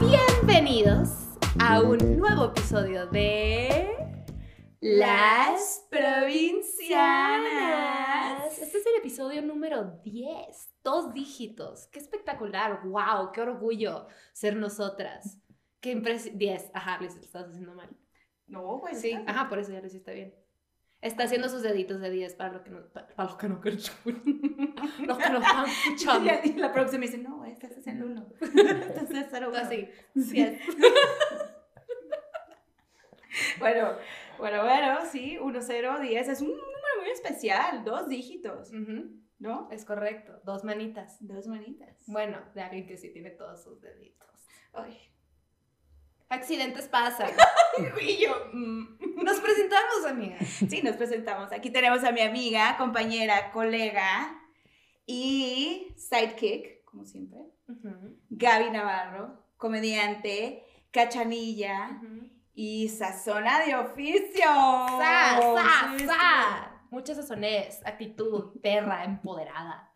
Bienvenidos a un nuevo episodio de Las Provincianas. Este es el episodio número 10, dos dígitos. Qué espectacular, wow, qué orgullo ser nosotras. Qué impresión. 10, ajá, lo estás haciendo mal. No, pues Sí, ajá, por eso ya lo hiciste bien. Está haciendo sus deditos de 10 para los que no, para, para los que no los que no están escuchando. Y la próxima me dice, no, estás haciendo uno. Estás haciendo uno. Así, 10. Bueno, bueno, bueno, sí, 1, 0, 10 es un número muy especial, dos dígitos, ¿no? Es correcto, dos manitas. Dos manitas. Bueno, de alguien que sí tiene todos sus deditos. Ay. Accidentes pasan. Y yo, mm. Nos presentamos, amiga. Sí, nos presentamos. Aquí tenemos a mi amiga, compañera, colega y sidekick, como siempre, Gaby Navarro, comediante, cachanilla y sazona de oficio. ¡Sa, sa, Sí, sa! Mucha sazonés, actitud, perra, empoderada.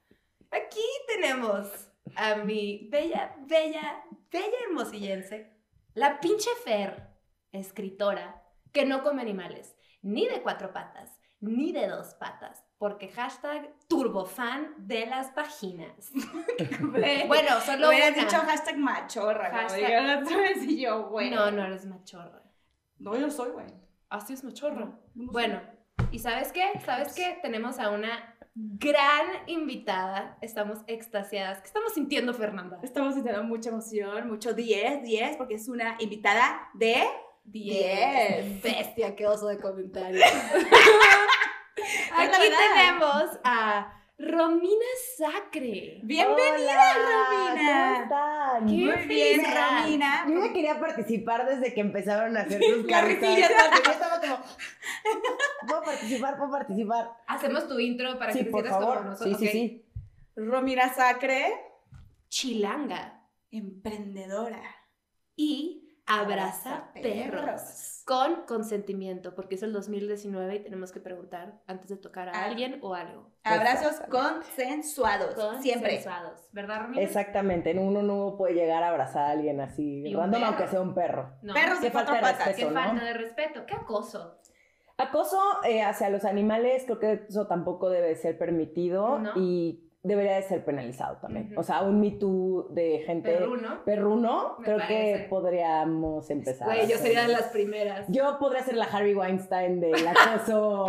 Aquí tenemos a mi bella, bella, bella hermosillense, la pinche Fer, escritora, que no come animales, ni de cuatro patas, ni de dos patas, porque hashtag turbofan de las vaginas. Bueno, solo Hubieras una. dicho hashtag machorra, Hashtag- la otra vez y yo, güey. No, no eres machorra. No, yo soy, güey. Así es machorra. No, no soy. Bueno, ¿y sabes qué? ¿Sabes qué? Tenemos a una gran invitada. Estamos extasiadas. ¿Qué estamos sintiendo, Fernanda? Estamos sintiendo mucha emoción, mucho 10, 10, porque es una invitada de... Diez. Bestia, qué oso de comentarios. Aquí tenemos a Romina Sacre. ¡Bienvenida, Hola, Romina! ¿Cómo están? Qué Muy bien. Romina. Yo ya quería participar desde que empezaron a hacer sus risilla Yo estaba como, puedo participar, puedo participar. Hacemos tu intro para Sí, que te por sientas como nosotros. Sí, sí, sí. Romina Sacre, Chilanga. emprendedora. Y abraza perros. Con consentimiento, porque es el 2019 y tenemos que preguntar antes de tocar a Ah. alguien o algo. Abrazos consensuados, siempre. Consensuados, ¿verdad, Romina? Exactamente, uno no puede llegar a abrazar a alguien así, random, aunque sea un perro. No. Perros Qué de cuatro falta de patas. Qué respeto, ¿no? falta de respeto, qué acoso. Acoso eh, hacia los animales, creo que eso tampoco debe ser permitido No. y debería de ser penalizado también. Ujú. O sea, un Me Too de gente Perruno. perruno, creo parece. que podríamos empezar. Güey, yo sería de las primeras. Yo podría ser la Harvey Weinstein del acoso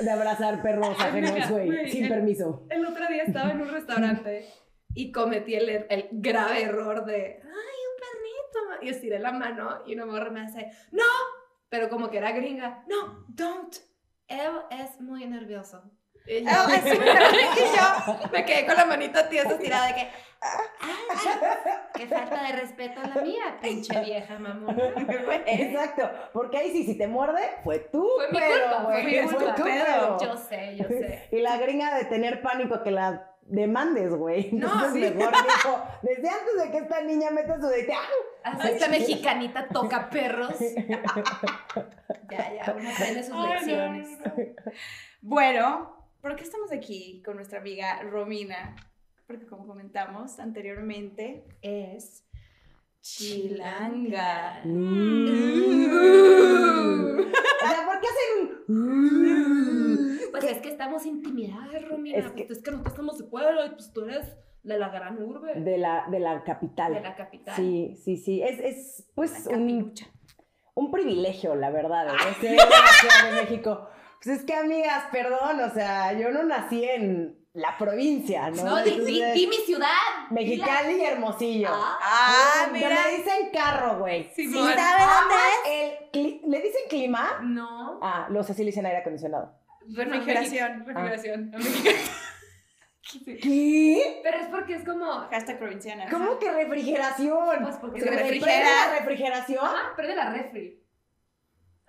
de abrazar perros ajenos, güey, güey, sin el- permiso. El otro día estaba en un restaurante y cometí el, el grave error de, ay, un perrito. Y estiré la mano y una morra me hace, no, pero como que era gringa, no, don't. Él es muy nervioso. Y yo, y yo me quedé con la manita tiesa estirada de que, ay, qué falta de respeto a la mía, pinche vieja mamona. Exacto, porque ahí sí, si te muerde, fue tú, Fue mi pero, culpa, fue mi culpa. Yo sé, yo sé. Y la gringa de tener pánico que la demandes, güey. No, sí. mejor dijo, desde antes de que esta niña meta su de Hasta esta mexicanita toca perros. Ya, ya, uno aprende sus Ay, no, lecciones. no. Bueno, ¿por qué estamos aquí con nuestra amiga Romina? Porque como comentamos anteriormente, Es chilanga. Mm. O sea, ¿por qué hacen un... Pues es que estamos intimidadas, Romina. Es pues que- es que nosotros estamos de pueblo y pues tú eres de la gran urbe, de la, de la capital? de la capital. Sí, sí, sí. Es, es pues un, privilegio, la verdad, de ser de la Ciudad de México. Pues es que, amigas, perdón, o sea, yo no nací en la provincia, ¿no? No, di, di- Entonces, di mi ciudad. Mexicali y Hermosillo. Ah, Ah, mira. me dicen carro, güey. ¿Sí Simón. sabe dónde es? El cli- ¿Le dicen clima? No. Ah, los así le dicen aire acondicionado. Refrigeración. Mexi- Refrigeración. Sí. ¿Qué? Pero es porque es como. Hashtag provinciana. ¿Cómo que refrigeración? Pues porque Se refrigera. la refrigeración? Ah, prende la refri.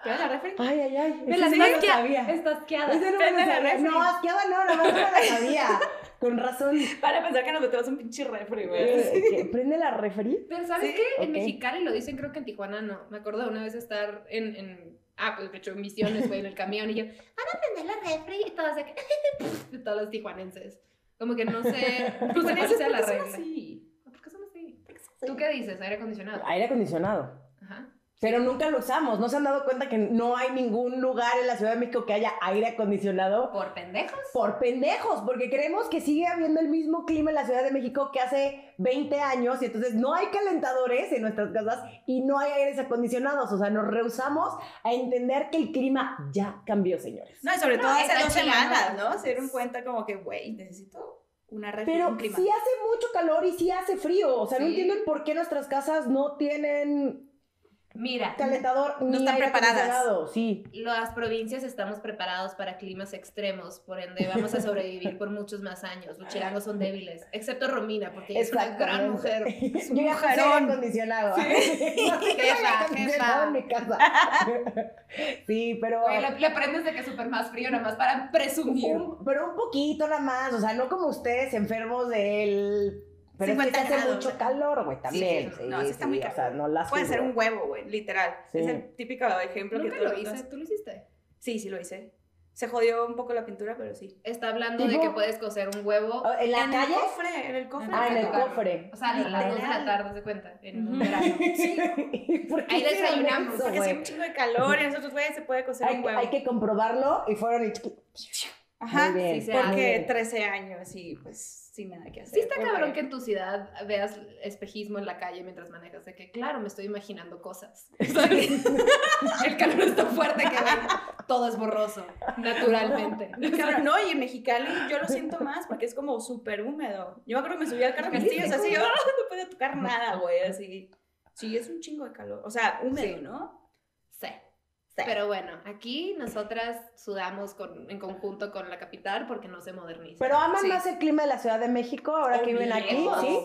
¿Quieres la refri? Ay, ay, ay. Me sí no sabía. Está asqueada. No me la refri. No, asqueada no, nada más no la sabía. Con razón. Para pensar que nos metemos un pinche refri, güey. Eh, ¿qué? ¿Prende la refri? Pero ¿sabes Sí, qué? En. Mexicali lo dicen, creo que en Tijuana no. Me acuerdo de una vez estar en, en ah, pues de hecho en Misiones, güey, en el camión y yo, van a prender la refri y todos de que, todos los tijuanenses. Como que no sé, no sé cuál sea la ¿por qué regla. así? ¿Por qué son así? ¿Por qué ¿Tú qué dices? ¿Aire acondicionado? Aire acondicionado. Pero nunca lo usamos. ¿No se han dado cuenta que no hay ningún lugar en la Ciudad de México que haya aire acondicionado? ¿Por pendejos? Por pendejos, porque creemos que sigue habiendo el mismo clima en la Ciudad de México que hace 20 años y entonces no hay calentadores en nuestras casas y no hay aires acondicionados. O sea, nos rehusamos a entender que el clima ya cambió, señores. No, y sobre No, todo hace dos semanas, ¿no? Se dieron cuenta como que, güey, necesito una refri, Pero un clima. sí hace mucho calor y sí hace frío. O sea, no entiendo el por qué nuestras casas no tienen Mira, calentador No están preparadas. Sí. las provincias estamos preparados para climas extremos, por ende vamos a sobrevivir por muchos más años. Los chilangos son débiles, excepto Romina, porque ella es una gran mujer. Es un Yo acondicionado. Jefa, jefa. en mi casa. sí, pero... Güey, le, le aprendes de que es súper más frío, nada más para presumir. un- pero un poquito nada más, o sea, no como ustedes enfermos del... Pero es que 50 se hace grados. mucho calor, güey, también. Sí, Sí, no, sí está muy O sea, no las Puede ser un huevo, güey, literal. Sí. Es el típico ejemplo Nunca que todo lo hice. ¿tú lo hiciste? Sí, sí lo hice. Se jodió un poco la pintura, pero sí. Está hablando de Tipo- que puedes cocer un huevo. Ah, ¿En la en calle? el cofre, en el cofre. Ah, en el cofre. O sea, a las dos de la tarde, se cuenta, en un verano. ¿Por qué Ahí desayunamos, eso, Porque hace un chingo de calor y nosotros, güey, se puede cocer hay, un huevo. hay que comprobarlo y fueron y... Ajá, bien. sí porque bien. 13 años y pues sin nada que hacer. Sí está porque- cabrón que en tu ciudad veas espejismo en la calle mientras manejas, de que claro, me estoy imaginando cosas. El calor es tan fuerte que todo es borroso, naturalmente. Cabrón, no, y en Mexicali yo lo siento más porque es como súper húmedo. Yo me acuerdo que me subí al carro castillo, así, ¡ah! no puedo tocar nada, güey, así. Sí, es un chingo de calor. O sea, húmedo, Sí. ¿no? Sí. Pero bueno, aquí nosotras sudamos con- en conjunto con la capital porque no se moderniza. Pero aman Sí. más el clima de la Ciudad de México ahora que viven aquí. ¿sí?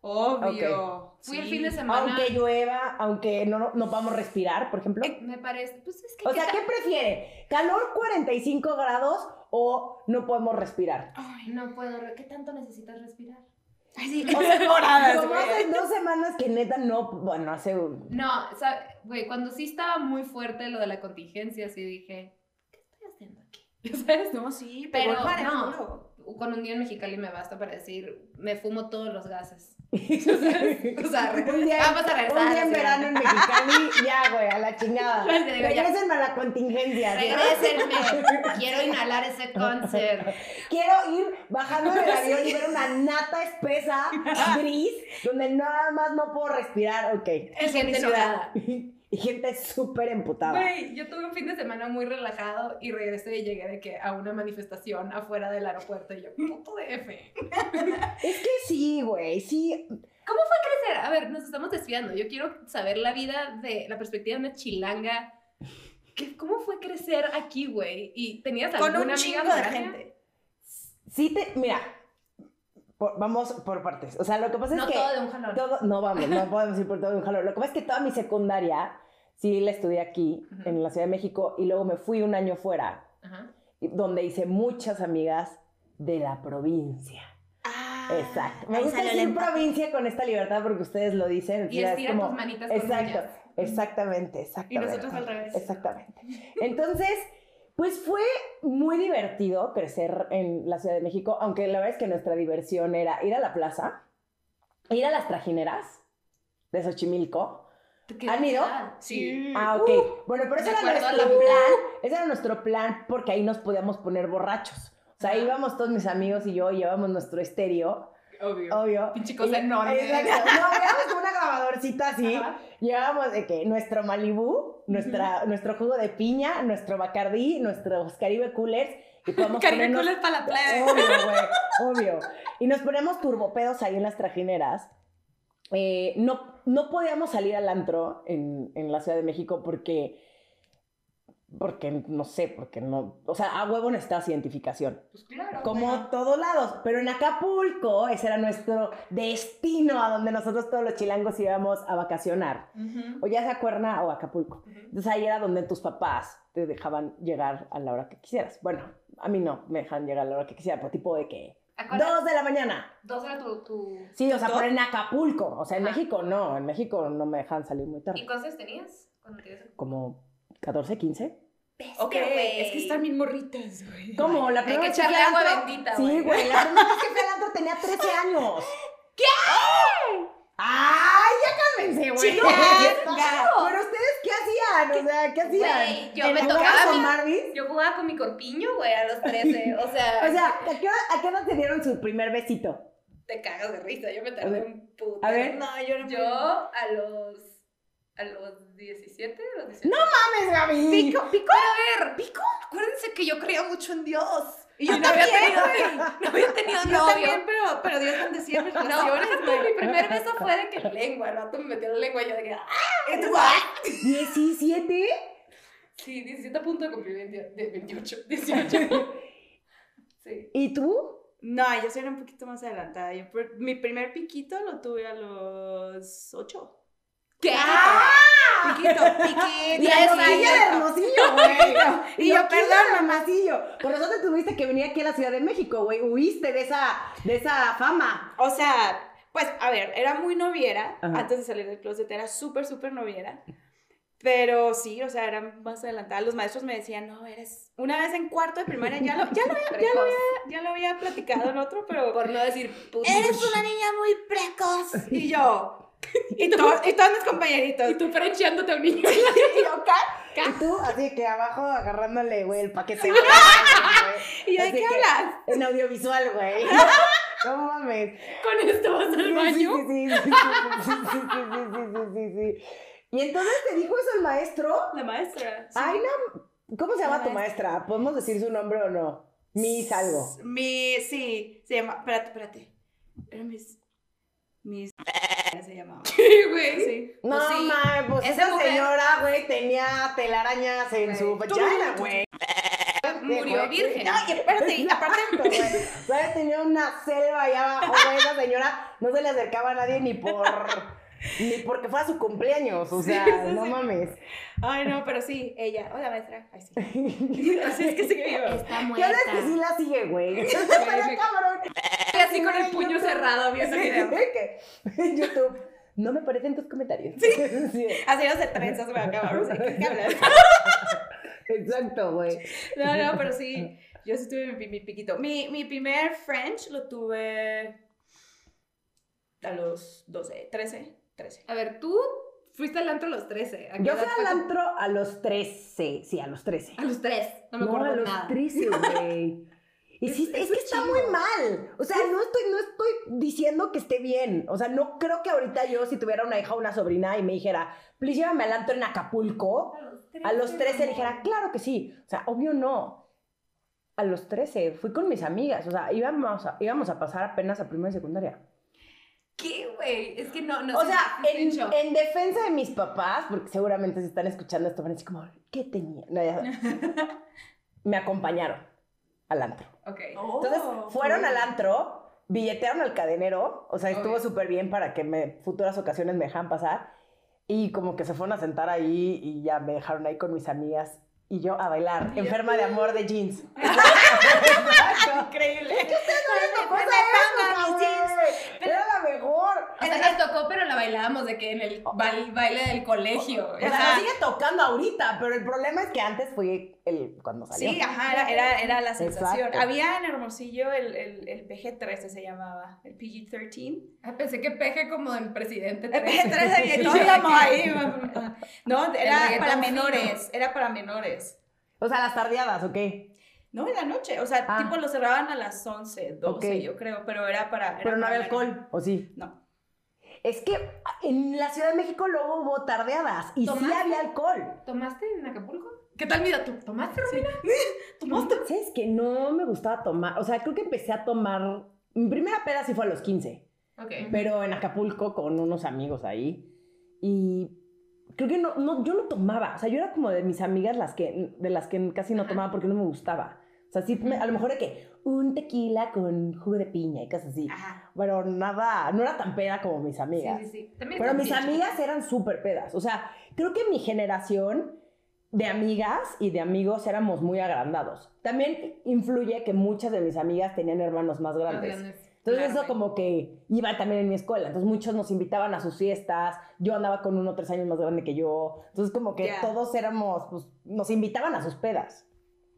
Obvio. Fui el fin de semana. Aunque llueva, aunque no, no podamos respirar, por ejemplo. Me parece, pues es que... O sea, ¿qué ¿qué prefiere? ¿Calor 45 grados o no podemos respirar? Ay? No puedo, ¿qué tanto necesitas respirar? Ay, sí, O sea, horas, como güey. hace dos semanas que neta no, bueno, hace... No, o sea, güey, cuando sí estaba muy fuerte lo de la contingencia, sí dije, ¿qué estoy haciendo aquí? ¿Sabes? No, sí, Pero pero no. Con un día en Mexicali me basta para decir, me fumo todos los gases. O sea, re- un día, vamos a regresar. un día en verano en Mexicali, ya, güey, a la chingada. Regrésenme a la contingencia. Regrésenme, quiero inhalar ese cáncer. Quiero ir bajando del avión y ver una nata espesa, gris, donde nada más no puedo respirar. Ok. Es gente enojada. Y gente súper emputada. Güey, yo tuve un fin de semana muy relajado y regresé y llegué de que a una manifestación afuera del aeropuerto y yo, puto DF. Es que sí, güey, sí. ¿Cómo fue crecer? A ver, nos estamos desviando. Yo quiero saber la vida de la perspectiva de una chilanga. ¿Qué- ¿Cómo fue crecer aquí, güey? ¿Y tenías Con alguna un amiga chingo de gente. Sí te. Mira, por- vamos por partes. O sea, lo que pasa No es que. todo de un jalón. todo- no vamos, no podemos ir por todo de un jalón. Lo que pasa es que toda mi secundaria sí la estudié aquí, Ujú. en la Ciudad de México, y luego me fui un año fuera, Ajá. y- donde hice muchas amigas de la provincia. Ah, Exacto. Me gusta decir provincia con esta libertad porque ustedes lo dicen. Y estira como- tus manitas con Exacto, uñas. exactamente, exactamente. nosotros al revés. Exactamente. Entonces, pues fue muy divertido crecer en la Ciudad de México, aunque la verdad es que nuestra diversión era ir a la plaza, ir a las trajineras de Xochimilco. ¿Qué ¿Han ido? Sí. Ah, ok. bueno, pero ese era nuestro la- plan. Ese era nuestro plan porque ahí nos podíamos poner borrachos. O sea, íbamos todos mis amigos y yo, llevábamos nuestro estéreo, Obvio. obvio. Pinche cosa enorme. Exacto. No, llevábamos como una grabadorcita así. Ajá. Llevábamos de que nuestro Malibú, nuestra, nuestro jugo de piña, nuestro Bacardí, nuestros Caribe Coolers y podemos Caribe ponernos... Coolers para la playa. Obvio, güey, obvio. Y nos ponemos turbopedos ahí en las trajineras. Eh, no, no podíamos salir al antro en, en la Ciudad de México porque... Porque, no sé, porque no... O sea, a huevo necesitas identificación Pues claro. como todos lados. Pero en Acapulco, ese era nuestro destino a donde nosotros todos los chilangos íbamos a vacacionar. O ya sea Cuerna o Acapulco. Entonces ahí era donde tus papás te dejaban llegar a la hora que quisieras. Bueno, a mí no me dejan llegar a la hora que quisiera, por tipo de que... Dos de la mañana. Dos era tu, tu... Sí, o sea, pero en Acapulco. O sea, en Ajá. México no. En México no me dejan salir muy ¿Y tarde. cuántos años tenías? cuando te ibas a- Como 14, 15. Ok, güey. es que están bien morritas, güey. ¿Cómo? La Hay primera que vez que echarle agua antro- bendita, Sí, güey. güey. La primera vez que fui al antro tenía 13 años. ¿Qué? ¡Ay, chido. Chinga. Pero ustedes, ¿qué hacían? O sea, ¿qué hacían? Güey, yo me ¿Jugabas tocaba con mi- Marvis? Yo jugaba con mi corpiño, güey, a los 13. O sea, O sea, ¿a qué, hora, ¿a qué edad te dieron su primer besito? te cagas de risa. Yo me tardé un puto. A ver. No, yo no. Yo a los. A los 17, a los 18. ¡No mames, Gaby! Pico, pico. a ver, pico. Acuérdense que yo creía mucho en Dios. Y yo no había tenido, no había tenido Yo novio. también, pero, pero Dios bendecía mis No, relaciones, güey. mi primer beso fue de que lengua, el vato me metió la lengua y yo de que, ¡ah! Entonces, ¿17? Sí, 17 a punto de cumplir 20 de 28, 18. Sí. ¿Y tú? No, yo soy un poquito más adelantada. Yo, mi primer piquito lo tuve a los 8. ¿Qué? Piquito, piquito. Diez La años. de Hermosillo, güey. Y yo, perdón, Hermosillo. Por eso te tuviste que venir aquí a la Ciudad de México, güey. Huiste de esa, de esa fama. O sea, pues, a ver, era muy noviera. Ajá. Antes de salir del closet era súper, súper noviera. Pero sí, o sea, era más adelantada. Los maestros me decían, no, eres... Una vez en cuarto de primaria, ya lo, ya lo, había, ya lo, había, ya lo había platicado el otro, pero... Por no decir puto. Eres una niña muy precoz. Y yo... Y, y todos mis compañeritos. Y tú frencheándote a un niño. Y yo, ¿qué? Y tú, así que abajo agarrándole, güey, el paquete. Y ¿de Así qué hablas? En audiovisual, güey. No mames. Con esto vas al baño. Sí, sí, sí, sí, sí, sí, sí, sí, sí, sí, sí. Y entonces te dijo eso el maestro. La maestra. sí. ¿Cómo se llama La tu maestra? ¿Podemos decir su nombre o no? Miss algo. Mi, sí, se llama, espérate, espérate. Era mis, mis, se llamaba. Sí, güey. Sí. No, Pues sí. mames, pues Esa esa mujer- señora, güey, tenía telarañas en Güey. su vagina, güey. Murió virgen. No, y espérate, y aparte. ¿Sabes? Tenía una selva allá abajo, güey. Esa señora no se le acercaba a nadie ni por. Ni porque fuera su cumpleaños, o sea, no sí. mames. ay no, pero sí, ella, hola maestra, ay sí. Así es que sigue viva. Está ¿Qué muerta. que sí la sigue, güey? Está cabrón. Así con el puño cerrado viendo video. ¿Qué? En YouTube. No me parecen tus comentarios. Sí. Así no se trenzas, güey, acabamos. ¿Qué hablas? Exacto, güey. No, no, pero sí, yo sí tuve mi, mi piquito. Mi, mi primer French lo tuve a los 12, 13, 13. A ver, tú fuiste al antro a los 13. ¿A Yo fui al antro a los 13. Sí, a los 13. A los 3. No me No, acuerdo a los nada. 13, güey. Es- es, que está es muy mal. O sea, no estoy, no estoy diciendo que esté bien. O sea, no creo que ahorita yo, si tuviera una hija o una sobrina y me dijera, please llévame al antro en Acapulco, a los 13 dijera, claro que sí. O sea, obvio no. A los 13 fui con mis amigas. O sea, íbamos a, íbamos a pasar apenas a primera y secundaria. ¿Qué, güey? Es que no, no O sé, sea, en, defensa de mis papás, porque seguramente si están escuchando esto van a decir como, ¿qué tenía? No, ya sabes. me acompañaron al antro. Ok. Entonces, fueron al antro, billetearon al cadenero, o sea, estuvo Obvio. súper bien para que me futuras ocasiones me dejan pasar. Y como que se fueron a sentar ahí y ya me dejaron ahí con mis amigas y yo a bailar, enferma de amor de jeans. Increíble. Cosa me pongo mis jeans. güey. Era la mejor. O sea, nos tocó, pero la bailábamos de que en el bail- baile del colegio. O sea, sigue tocando ahorita, pero el problema es que antes fui el cuando salió. Sí, ajá, era, era, era la sensación. Exacto. Había en Hermosillo el, el, el PG-13 se llamaba, el PG-13. Ah, pensé que peje como el presidente. El 13. PG-13 y todos íbamos ahí. No, era para menores, era para menores. O sea, las tardeadas, ¿ok? No, en la noche, o sea, Ah. tipo lo cerraban a las 11, 12, Ok. yo creo, pero era para... era Pero no para había alcohol, ¿o sí? No. Es que en la Ciudad de México luego hubo tardeadas y sí ¿Tomaste? había alcohol. ¿Tomaste en Acapulco? ¿Qué tal, mira? ¿Tú tomaste, Romina? ¿Tomaste? ¿Sabes que no me gustaba tomar? O sea, creo que empecé a tomar... Mi primera peda sí fue a los 15, Ok. pero en Acapulco con unos amigos ahí. Y creo que no, no, yo no tomaba. O sea, yo era como de mis amigas las que, de las que casi no Ajá. tomaba porque no me gustaba. O sea, sí, me- a lo mejor de que un tequila con jugo de piña y cosas así. Ajá. Pero nada, no era tan peda como mis amigas. Sí, sí, sí. También Pero mis amigas eran súper pedas. O sea, creo que mi generación de amigas y de amigos éramos muy agrandados. También influye que muchas de mis amigas tenían hermanos más grandes. Más grandes. Entonces Claro, eso como que iba también en mi escuela. Entonces muchos nos invitaban a sus fiestas. Yo andaba con uno tres años más grande que yo. Entonces como que todos éramos, pues nos invitaban a sus pedas.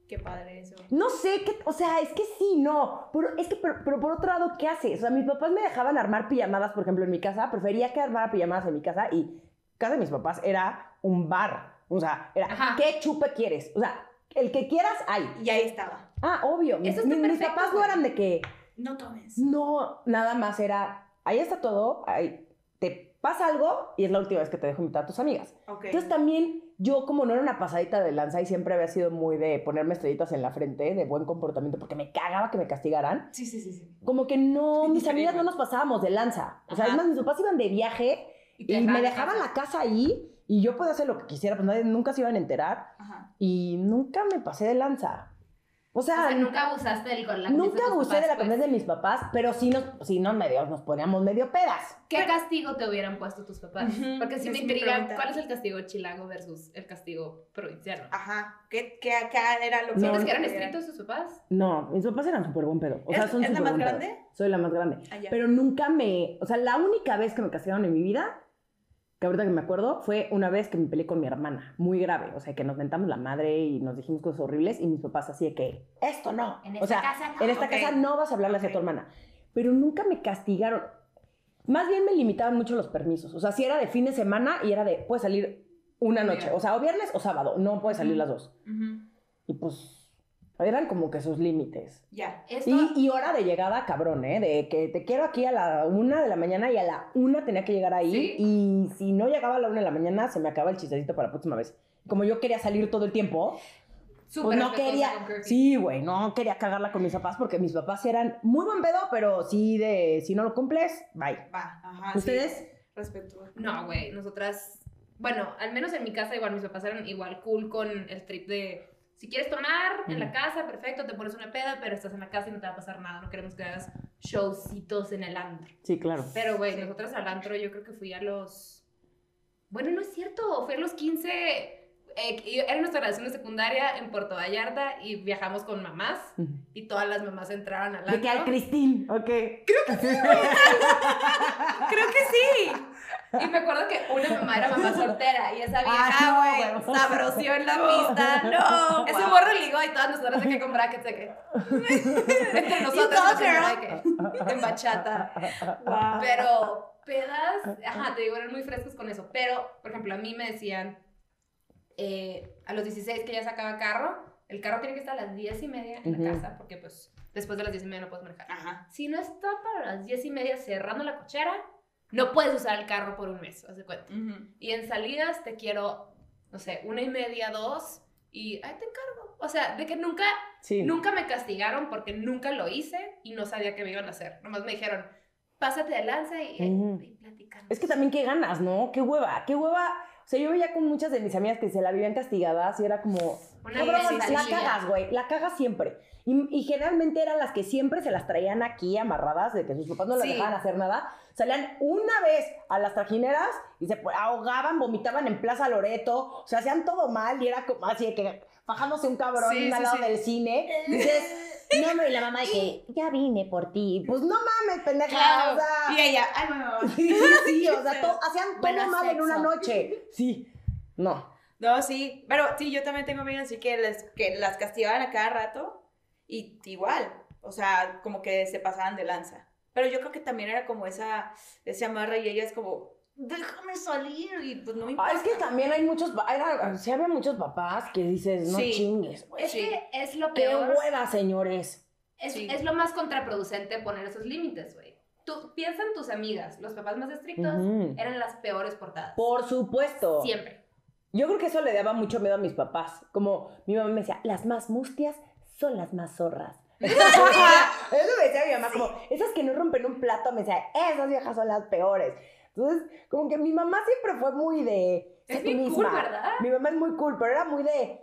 Qué padre eso. No sé, qué, o sea, es que sí, no. Pero es que, pero, pero por otro lado, ¿qué haces? O sea, mis papás me dejaban armar pijamadas, por ejemplo, en mi casa. Prefería que armara pijamadas en mi casa y casa de mis papás era un bar. O sea, era, Ajá. ¿qué chupe quieres? O sea, el que quieras, hay. Y ahí estaba. Ah, obvio. Mis, Eso está mis- mis perfecto, papás no eran de que, No tomes. no, nada más era, ahí está todo, ahí te pasa algo y es la última vez que te dejo invitar a tus amigas. Ok. Entonces también yo como no era una pasadita de lanza y siempre había sido muy de ponerme estrellitas en la frente, de buen comportamiento, porque me cagaba que me castigaran, Sí, sí, sí, sí. como que no, mis amigas no nos pasábamos de lanza. O sea, Ajá. es más, mis papás iban de viaje te y me dejaban la casa ahí y yo podía hacer lo que quisiera, pues nadie, nunca se iban a enterar Ajá. y nunca me pasé de lanza. O sea, O sea, nunca abusaste del con la nunca abusé papás, de la pues. confianza de mis papás, pero sí nos, sí nos medio, nos poníamos medio pedas. ¿Qué castigo te hubieran puesto tus papás? Porque sí me intriga cuál es el castigo chilango versus el castigo provinciano. Ajá. ¿Qué, qué acá era lo que... No, ¿Sientes que eran era? estrictos tus papás? No, mis papás eran súper buen pedo. O sea, ¿Es- son es la más pedo. grande? Soy la más grande. Ah. Pero nunca me. O sea, la única vez que me castigaron en mi vida, que ahorita que me acuerdo, fue una vez que me peleé con mi hermana. Muy grave. O sea, que nos mentamos la madre y nos dijimos cosas horribles. Y mis papás así de que, esto no. En o esta sea, casa no. en esta casa no vas a hablarle así a tu hermana. Pero nunca me castigaron. Más bien me limitaban mucho los permisos. O sea, si era de fin de semana y era de, puedes salir una noche. O sea, o viernes o sábado. No puedes salir las dos. Y pues, eran como que sus límites. Ya. Esto, Y, y hora de llegada, cabrón, ¿eh? De que te quiero aquí a la una de la mañana y a la una tenía que llegar ahí. Sí. Y si no llegaba a la una de la mañana, se me acaba el chistecito para la próxima vez. Como yo quería salir todo el tiempo, súper pues no quería. Sí, güey, no quería cagarla con mis papás porque mis papás eran muy buen pedo, pero sí de si no lo cumples, bye. Va. Ajá. sí. ¿Ustedes? Respetuoso. No, güey, nosotras, bueno, al menos en mi casa igual mis papás eran igual cool con el trip de si quieres tomar en la casa, perfecto, te pones una peda, pero estás en la casa y no te va a pasar nada, no queremos que hagas showcitos en el antro. Sí, claro. Pero, güey, Sí. nosotras al antro yo creo que fui a los... Bueno, no es cierto, fui a los 15... eh, era nuestra relación de secundaria en Puerto Vallarta y viajamos con mamás y todas las mamás entraron al De que al antro. Cristín, ok. Creo que sí. Y me acuerdo que una mamá era mamá soltera y esa vieja, Ah, güey, no, sabroció en la pista. No, ese Wow. morro ligó y todas nosotras de que comprar que sé que. Entre nosotras, de que, en bachata. Wow. Pero pedas, ajá, te digo, eran muy frescos con eso. Pero, por ejemplo, a mí me decían eh, a los 16 que ya sacaba carro, el carro tiene que estar a las 10 y media en la Ujú. casa porque, pues, después de las 10 y media no puedes manejar. Ajá. Si no está para las 10 y media cerrando la cochera, no puedes usar el carro por un mes, haz de cuenta. Y en salidas te quiero, no sé, una y media, dos, y ahí te encargo. O sea, de que nunca, Sí. nunca me castigaron porque nunca lo hice y no sabía qué me iban a hacer. Nomás me dijeron, pásate de lanza y, Ujú. y platicamos. Es que también qué ganas, ¿no? Qué hueva, qué hueva. O sea, yo veía con muchas de mis amigas que se la vivían castigadas y era como, Una cabrón, la cagas, güey, la cagas siempre. Y, y generalmente eran las que siempre se las traían aquí amarradas, de que sus papás no las Sí. dejaban hacer nada. Salían una vez a las trajineras y se ahogaban, vomitaban en Plaza Loreto, o sea, hacían todo mal y era como así de que fajándose un cabrón Sí, al lado sí. del cine. Dices, no, y la mamá de que ya vine por ti. Pues no mames, pendeja, Claro. o sea. Y ella, ay, no. Sí, sí, o sea, to- hacían todo mal en una sexo. noche. Sí, no. No, sí, pero sí, yo también tengo amigas así que, les, que las castigaban a cada rato y igual, o sea, como que se pasaban de lanza. Pero yo creo que también era como esa, ese amarre y ella es como, déjame salir y pues no me Ah, importa. es que también hay muchos, era, sí había muchos papás que dices, no Sí. chingues, güey. Es Sí. que es lo Qué peor. hueva, señores. Es, Sí. es lo más contraproducente poner esos límites, güey. Tú piensa en tus amigas, los papás más estrictos Ujú. eran las peores portadas. Por supuesto. Siempre. Yo creo que eso le daba mucho miedo a mis papás. Como mi mamá me decía, las más mustias son las más zorras. eso me decía mi mamá, como, esas que no rompen un plato, me decía, esas viejas son las peores. Entonces, como que mi mamá siempre fue muy de... Es bien cool. ¿verdad? Mi mamá es muy cool, pero era muy de...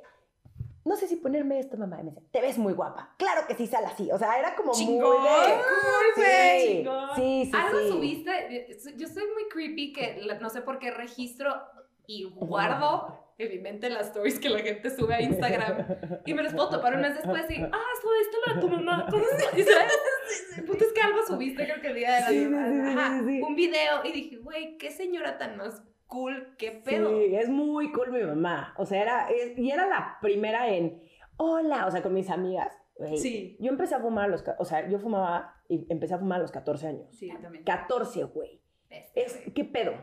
No sé si ponerme esto, mamá. Y me decía, te ves muy guapa. Claro que sí sale así. O sea, era como Chingón, muy de... cool, Sí, chingón. sí, sí, Algo sí. subiste, yo soy muy creepy que no sé por qué registro y guardo en mi mente las stories que la gente sube a Instagram y me las puedo topar un mes después y, ah, subiste lo de tu mamá. ¿Cómo se dice? El punto es que algo subiste creo que el día de la Sí, mamá. Ajá, sí, sí. un video y dije, güey, qué señora tan más cool, qué pedo. Sí, es muy cool mi mamá. O sea, era, es- y era la primera en, hola, o sea, con mis amigas. Sí. Yo empecé a fumar a los, o sea, yo fumaba y empecé a fumar a los 14 años. Sí, también. 14, güey. Es. ¿qué pedo?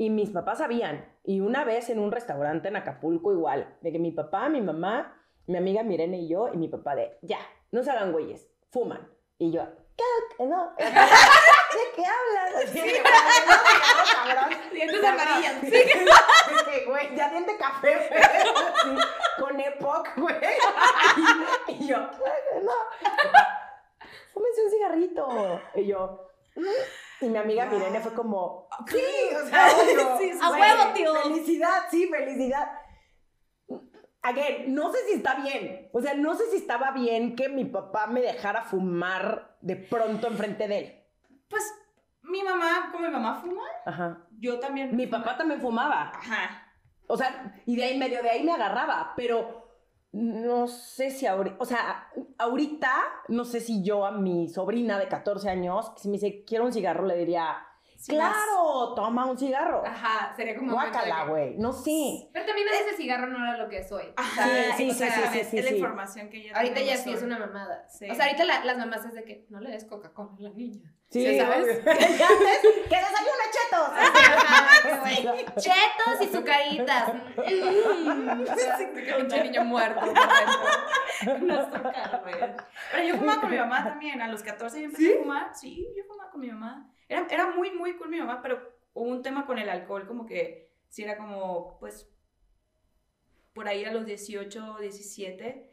Y mis papás sabían. Y una vez en un restaurante en Acapulco igual, de que mi papá, mi mamá, mi amiga Mirene y yo, y mi papá de, ya, no se hagan güeyes, fuman. Y yo, ¿qué? No. ¿De qué hablas? Así, cabrón. Dientes amarillas. Sí, que, güey, ya diente café, güey. Sí, con Epoch, güey. Y, y yo, no. Fúmense un cigarrito. Y yo, "Mm". Y mi amiga Wow. Mirene fue como, sí, o sea, obvio. Sí, sí, ¡A huevo, tío! Felicidad, sí, felicidad. Again, no sé si está bien. O sea, no sé si estaba bien que mi papá me dejara fumar de pronto enfrente de él. Pues mi mamá, como mi mamá fuma, Ajá. yo también. Mi papá también fumaba. Ajá. O sea, y de ahí medio de ahí me agarraba, pero no sé si ahorita, o sea, ahorita no sé si yo a mi sobrina de 14 años, si me dice, quiero un cigarro, le diría, Sí, claro, toma un cigarro. Ajá, sería como. Guácala, güey, no sé. Pero también ese cigarro no era lo que soy. Ajá, Sí, sí, sí, exactamente, sí, sí, Es la sí. información que ya Ahorita ya sí es hoy. una mamada. Sí. O sea, ahorita la- las mamás es de que no le des Coca-Cola a la niña. Sí, Sí, ¿sabes? Ya ves, que desayuna chetos. Ajá, güey. Chetos y sucaritas. Mm. Qué pinche niño muerto. güey. Pero yo fumaba con mi mamá también. A los 14 yo empecé a fumar. Sí, yo fumaba con mi mamá. Era, era muy, muy cool mi mamá, pero hubo un tema con el alcohol, como que sí era como, pues, por ahí a los 18, 17.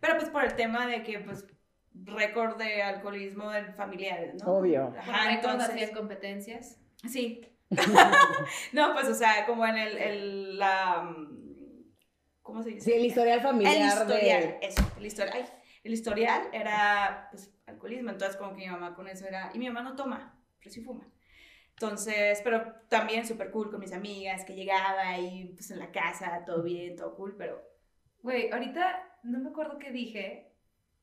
Pero pues por el tema de que, pues, récord de alcoholismo en familiares, ¿no? Obvio. Ajá, entonces. hacías competencias. Sí. no, pues, o sea, como en el, el la, mm, ¿cómo se dice? Sí, el historial El familiar historial, de... eso, el historial. ay, el historial era, pues, alcoholismo, entonces como que mi mamá con eso era, y mi mamá no toma, pero sí fuma. Entonces, pero también súper cool con mis amigas, que llegaba y pues en la casa, todo bien, todo cool, pero... Güey, ahorita no me acuerdo qué dije.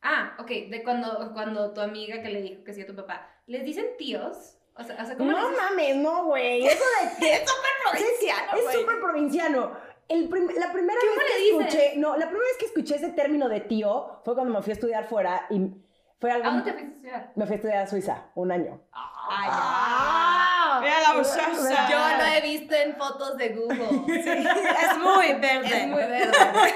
Ah, ok, de cuando, cuando tu amiga que le dijo que sí a tu papá. ¿Les dicen tíos? O sea, o sea ¿cómo No les mames, no, güey. Eso de. Es súper provinciano, Es súper provinciano. El prim- la primera ¿Cómo vez que escuché, no, la primera vez que escuché ese término de tío fue cuando me fui a estudiar fuera y fue algo. ¿A dónde te fuiste a estudiar? Me fui a estudiar a Suiza un año. Ay, Ah. Mira la muchacha. Yo lo he visto en fotos de Google. es muy verde. Es muy verde.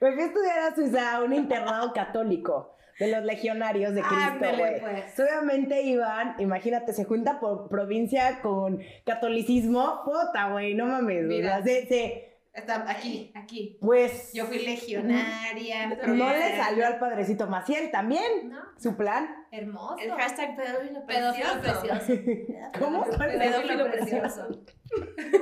Me fui a estudiar a Suiza a un internado católico de los legionarios de Cristo, Ándale, güey. pues. Obviamente iban, imagínate, se junta por provincia con catolicismo, puta, güey, no mames, Mira. o sea, se- se- Está aquí, aquí. pues Yo fui legionaria. no le salió al padrecito Maciel también No, su plan. hermoso. El hashtag pedófilo Pedófilo precioso. precioso. ¿Cómo? Pedófilo precioso.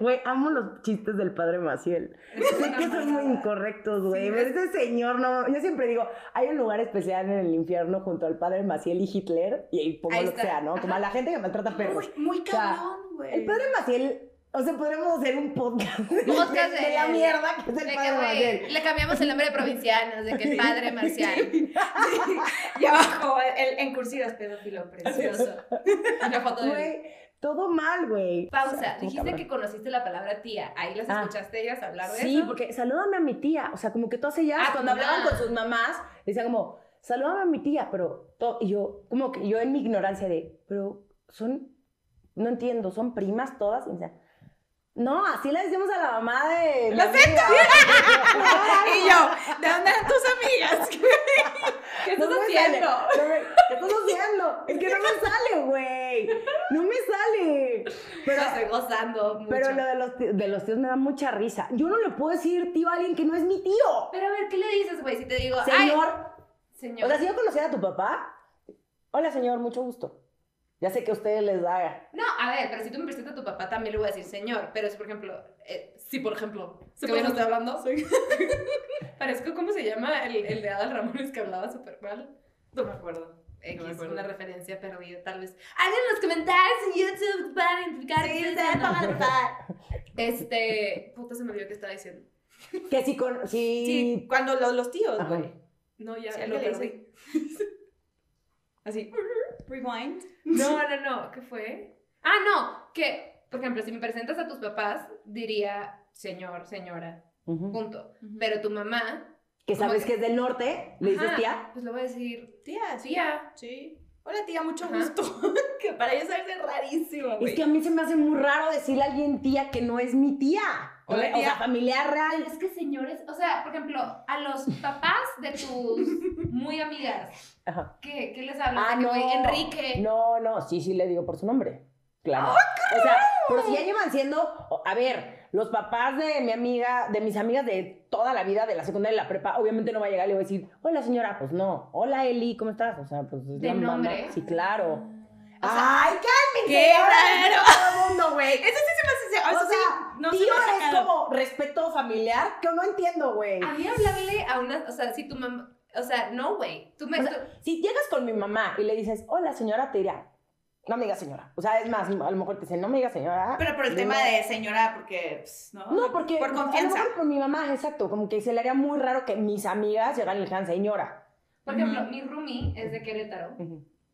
Güey, amo los chistes del padre Maciel. Sé que son muy incorrectos, güey. Sí, pero ese señor no. Yo siempre digo, hay un lugar especial en el infierno junto al padre Maciel y Hitler, y ahí pongo Ahí lo que sea, ¿no? Como a la gente que maltrata perros. Muy, cabrón, güey. El padre Maciel, o sea, podremos hacer un podcast, de- Podcast de, de la mierda que es el padre le cambiamos el nombre de provincianos, de que padre marcial. Y abajo, el, en cursivas, pedófilo precioso. Una foto de Güey, todo mal, güey. Pausa, O sea, dijiste que conociste la palabra tía. ¿Ahí las Ah. escuchaste ellas hablar de Sí, eso? porque salúdame a mi tía. O sea, como que todas ellas, Ah, cuando hablaban con sus mamás, decían como, salúdame a mi tía, pero to- y yo, como que yo en mi ignorancia de, pero son, no entiendo, son primas todas. Y me decían, no, así le decimos a la mamá de ¡La amiga". Y yo, ¿de dónde eran tus amigas? ¿Qué estás haciendo? sale, no me- ¿Qué estás haciendo? Es que no me sale, güey. No me sale. Pero, Estoy gozando mucho. pero lo de los, ti- de los tíos me da mucha risa. Yo no le puedo decir tío a alguien que no es mi tío. Pero a ver, ¿qué le dices, güey? Si te digo, Señor, ay, señor. O sea, si yo conociera a tu papá, hola señor, mucho gusto. Ya sé que a ustedes les da. No, a ver, pero si tú me presentas a tu papá, también le voy a decir señor. Pero es, por ejemplo, eh, si por ejemplo, Sí, que hoy no estoy hablando, parezco, ¿cómo se llama? El, el de Adal Ramones que hablaba súper mal. No me acuerdo. X, No una referencia perdida, tal vez. Hagan en los comentarios en YouTube para identificar. Sí, se. Este, puta, se me olvidó qué estaba diciendo. Que si con. Si... Sí, cuando lo- los tíos, güey. No, ya Sí, lo perdí. Así, rewind. No, no, no, ¿qué fue? Ah, no, que, por ejemplo, si me presentas a tus papás, diría señor, señora, punto. Pero tu mamá, Que sabes que es del norte, le dices tía. Pues le voy a decir Tía, tía. Sí. Hola tía, mucho Ajá. gusto. que para ellos es rarísimo. Es que a mí se me hace muy raro decirle a alguien tía que no es mi tía. O, Hola, o sea, tía. familiar Pero real. es que señores, o sea, por ejemplo, a los papás de tus muy amigas, Ajá. ¿qué, qué les hablas? Ah, no. Enrique. No, no, sí, sí le digo por su nombre. Claro. O sea, pero si ya llevan siendo, a ver, los papás de mi amiga, de mis amigas de toda la vida, de la secundaria y la prepa, obviamente no va a llegar y le voy a decir, hola señora, pues no, hola Eli, ¿cómo estás? O sea, pues es De la mamá. nombre. Sí, claro. O sea, Ay, cálmense. ¡Qué raro! Todo el mundo, güey. Eso sí se me hace. O Eso sea, sí, no se tío me ha es como respeto familiar, que no entiendo, güey. a mí hablarle a una, o sea, si tu mamá, o sea, no, güey, tú me... O sea, si llegas con mi mamá y le dices, hola señora, te dirá, no me digas señora. O sea, es más, a lo mejor te dicen, no me digas señora. Pero por el tema de señora, porque, pues, ¿no? No, porque Por a lo confianza. mejor con mi mamá, exacto, como que se le haría muy raro que mis amigas llegaran y le dijeran señora. por ejemplo, Ujú. mi roomie es de Querétaro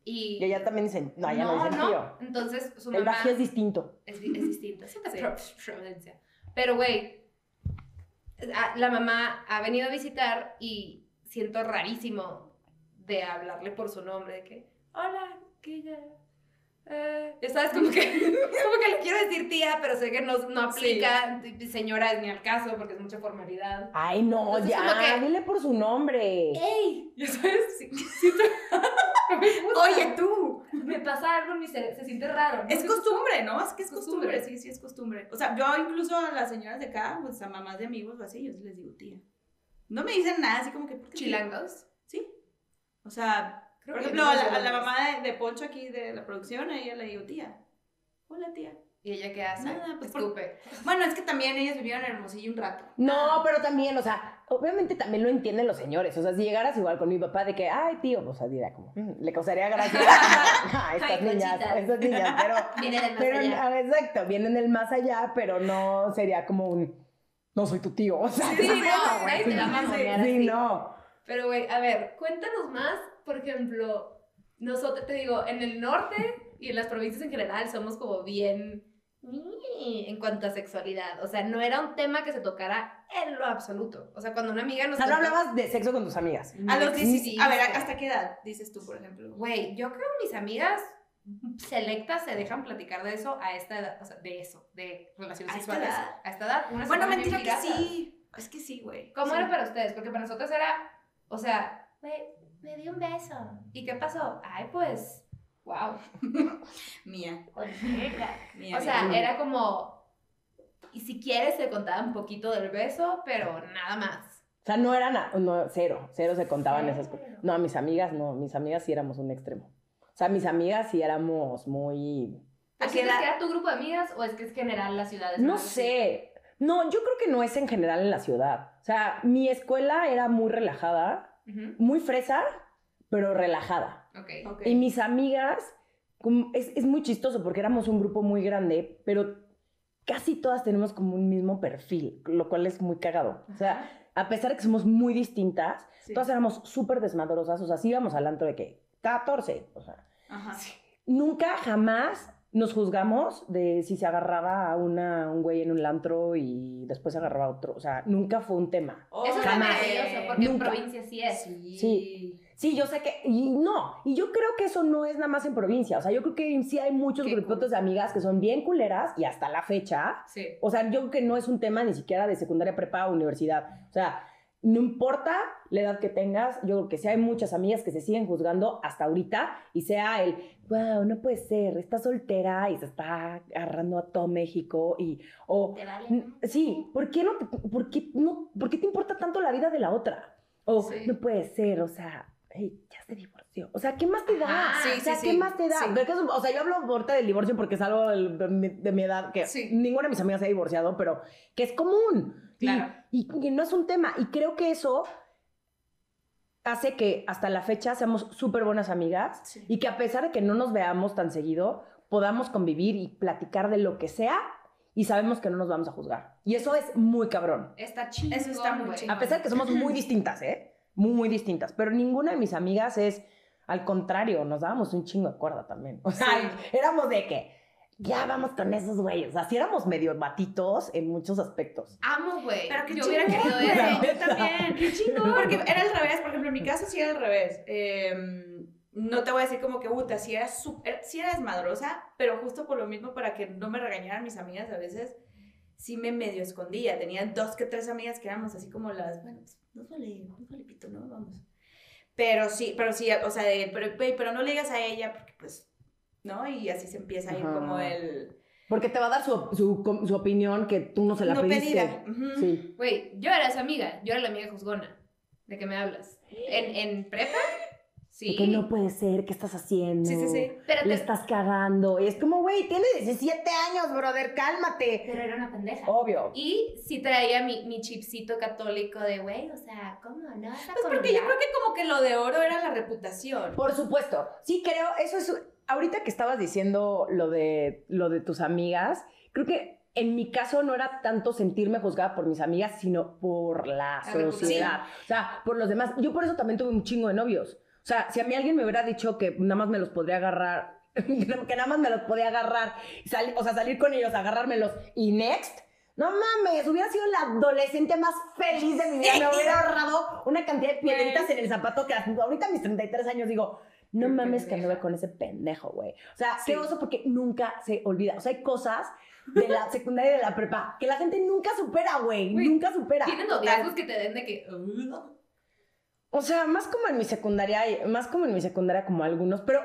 y... Y ella también dice, no, ella no, dice tío. Entonces, su El mamá bajío es distinto. es, di- es distinto, es otra Sí. Pero, güey, la mamá ha venido a visitar y siento rarísimo de hablarle por su nombre, de que, hola, que ya... Eh, sabes, como que, como que le quiero decir tía, pero sé que no, no aplica. y Señora ni al caso porque es mucha formalidad. Ay, no, Entonces, ya, que- dile por su nombre. ¡Ey! Ya sabes, sí, gusta. Oye, tú. me pasa algo mi cerebro, se siente raro. ¿no? Es Se- costumbre, ¿no? Es que es Costumbre. costumbre, sí, sí es costumbre. O sea, yo incluso a las señoras de acá, pues a mamás de amigos o así, yo les digo tía. No me dicen nada así como que, ¿por qué tía? Chilangos. Sí. O sea, Creo por ejemplo, no a la, a mamá de, de Poncho aquí de la producción, a ella le digo tía. Hola, tía. ¿Y ella qué hace? Nada, pues, por-. Bueno, es que también ellas vivieron en Hermosillo un rato. No, pero también, o sea, obviamente también lo entienden los señores. O sea, si llegaras igual con mi papá de que, ay, tío, o sea, dirá como, "Mm", le causaría gracia. Ah, estas Ay, niñas, estas niñas, pero, Viene del más pero, allá. ah, exacto, vienen del más allá, pero no sería como un, no soy tu tío, o sea, Sí, no, no, a Sí, no. Pero, güey, a ver, cuéntanos más, por ejemplo, nosotros, te digo, en el norte y en las provincias en general somos como bien en cuanto a sexualidad. O sea, no era un tema que se tocara en lo absoluto. O sea, cuando una amiga O nos sea, no hablabas de sexo con tus amigas. A los No 16. A ver. ¿hasta qué edad dices tú, por ejemplo? Güey, yo creo que mis amigas selectas se dejan platicar de eso a esta edad, o sea, de eso, de relaciones ¿A esta sexuales. edad? A esta edad. unas se Bueno, mentira que sí. Es que sí, güey. ¿Cómo Sí. era para ustedes? Porque para nosotros era, o sea, güey, me di un beso. ¿Y qué pasó? Ay, pues, wow. Mía. Mía, O sea, mía. era como, y si quieres te contaba un poquito del beso, pero nada más. O sea, no era nada, no, cero, cero se contaban Cero. esas cosas. No, a mis amigas no, mis amigas sí éramos un extremo. O sea, mis amigas sí éramos muy... ¿A ¿A qué edad? que era tu grupo de amigas o es que es general las ciudades? No así? sé. No, yo creo que no es en general en la ciudad. O sea, mi escuela era muy relajada, muy fresa, pero relajada. Y mis amigas, como- es, es muy chistoso porque éramos un grupo muy grande, pero casi todas tenemos como un mismo perfil, lo cual es muy cagado. O sea, a pesar de que somos muy distintas, Sí. todas éramos súper desmadrosas. O sea, sí íbamos al antro de que 14. O sea, Ajá. nunca, jamás nos juzgamos de si se agarraba a una, un güey en un antro y después se agarraba a otro. O sea, nunca fue un tema. Eso es Jamás. maravilloso, porque en provincia sí es. Sí. Sí. Sí, yo sé que, y no, y yo creo que eso no es nada más en provincia, o sea, yo creo que sí hay muchos cool. de amigas que son bien culeras y hasta la fecha, Sí. o sea, yo creo que no es un tema ni siquiera de secundaria, prepa o universidad, o sea, no importa la edad que tengas, yo creo que sí hay muchas amigas que se siguen juzgando hasta ahorita y sea el, wow, no puede ser, está soltera y se está agarrando a todo México y, o, ¿Te vale? N- Sí, ¿por qué, no te, por, qué no, ¿por qué te importa tanto la vida de la otra? O Sí. no puede ser, o sea, hey, ya se divorció. O sea, ¿qué más te da? Ajá, sí, o sea, sí, ¿qué sí, más te da? o sea, yo hablo ahorita del divorcio porque es algo de, mi, de mi edad que Sí. ninguna de mis amigas se ha divorciado, pero que es común. Y- Claro. Y, que no es un tema. Y creo que eso hace que hasta la fecha seamos súper buenas amigas Sí. y que a pesar de que no nos veamos tan seguido, podamos convivir y platicar de lo que sea y sabemos que no nos vamos a juzgar. Y eso es muy cabrón. Está chingón, Eso está muy chingón. A pesar de que somos muy distintas, ¿eh? Muy, distintas. Pero ninguna de mis amigas es, al contrario, nos dábamos un chingo de cuerda también. O sea, Sí. éramos de que, ya vamos con esos güeyes. O sea, sí éramos medio batitos en muchos aspectos. Amo, güey. Pero qué Yo hubiera querido eso. Yo también. Qué chingón. Porque era al revés, por ejemplo, en mi caso sí era al revés. Eh, no te voy a decir como que, puta, si eras, super, si eras madrosa, pero justo por lo mismo, para que no me regañaran mis amigas a veces, sí me medio escondía. Tenía dos que tres amigas que éramos así como las, bueno, pues, no vale, no vale pito, ¿no? Vamos. Pero sí, pero sí, o sea, de, pero, pero no le digas a ella porque pues, ¿no? Y así se empieza a ir como el... Porque te va a dar su, su, su opinión que tú no se la no pediste. pedida. Ujú. Sí. Güey, yo era esa amiga, yo era la amiga juzgona. ¿De qué me hablas? ¿En, en prepa? Sí. De que no puede ser, ¿qué estás haciendo? Sí, sí, sí. Pero, te- Le estás cagando. Y es como, güey, tiene 17 años, brother, cálmate. pero era una pendeja. Obvio. Y sí traía mi, mi chipcito católico de, güey, o sea, ¿cómo? ¿No vas a Pues porque yo creo que como que lo de oro era la reputación. Por supuesto. Sí, creo, eso es. Ahorita que estabas diciendo lo de, lo de tus amigas, creo que en mi caso no era tanto sentirme juzgada por mis amigas, sino por la La sociedad. O sea, por los demás. Yo por eso también tuve un chingo de novios. O sea, si a mí alguien me hubiera dicho que nada más me los podría agarrar, que nada más me los podía agarrar, y sali- o sea, salir con ellos, agarrármelos y next. No mames, hubiera sido la adolescente más feliz de mi vida. Me hubiera ahorrado una cantidad de piedritas en el zapato que ahorita a mis 33 años digo, no mames que anduve con ese pendejo, güey. O sea, Sí. qué oso porque nunca se olvida. O sea, hay cosas de la secundaria y de la prepa que la gente nunca supera, güey. Nunca supera. Tienen noviazgos que te den de que... "Ugh". O sea, más como en mi secundaria, más como en mi secundaria como algunos, pero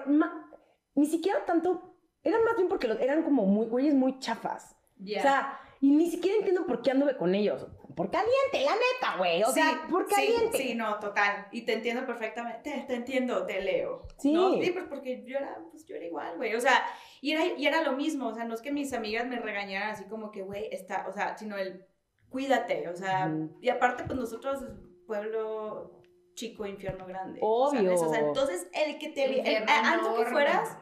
ni siquiera tanto, eran más bien porque los, eran como muy, güeyes muy chafas. O sea, y ni siquiera entiendo por qué anduve con ellos. Por caliente, la neta, güey. O sea, por sí, caliente. sí, no, total. Y te entiendo perfectamente. Te, te entiendo, te leo. Sí. ¿no? Sí, pues porque yo era, pues yo era igual, güey. O sea, y era, y era lo mismo. O sea, no es que mis amigas me regañaran así como que, güey, está, o sea, sino el cuídate. O sea, y aparte, pues nosotros, pueblo chico, infierno grande. Obvio. ¿sabes? O sea, entonces el que te. el- a- antes que fueras,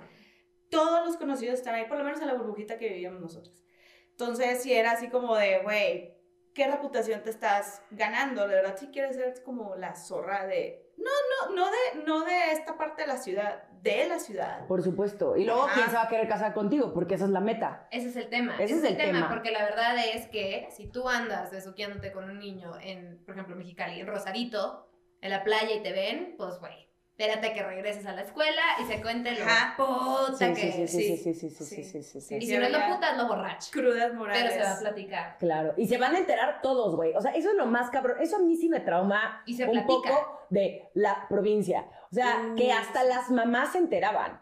todos los conocidos están ahí, por lo menos en la burbujita que vivíamos nosotros. Entonces, si era así como de, güey, ¿qué reputación te estás ganando? De verdad, si quieres ser como la zorra de... No, no, no de, no de esta parte de la ciudad, de la ciudad. Por supuesto. Y luego, Ajá. ¿quién se va a querer casar contigo? Porque esa es la meta. Ese es el tema. Ese es el tema. Porque la verdad es que si tú andas besuqueándote con un niño en, por ejemplo, Mexicali, en Rosarito, en la playa y te ven, pues güey, espérate que regreses a la escuela y se cuente lo puta que... Sí, sí, sí, sí, sí, sí, sí, Y si no es lo puta, es lo borracho. Crudas morales. Pero se va a platicar. Claro, y se van a enterar todos, güey. O sea, eso es lo más cabrón. Eso a mí sí me trauma un poco de la provincia. O sea, mm. que hasta las mamás se enteraban.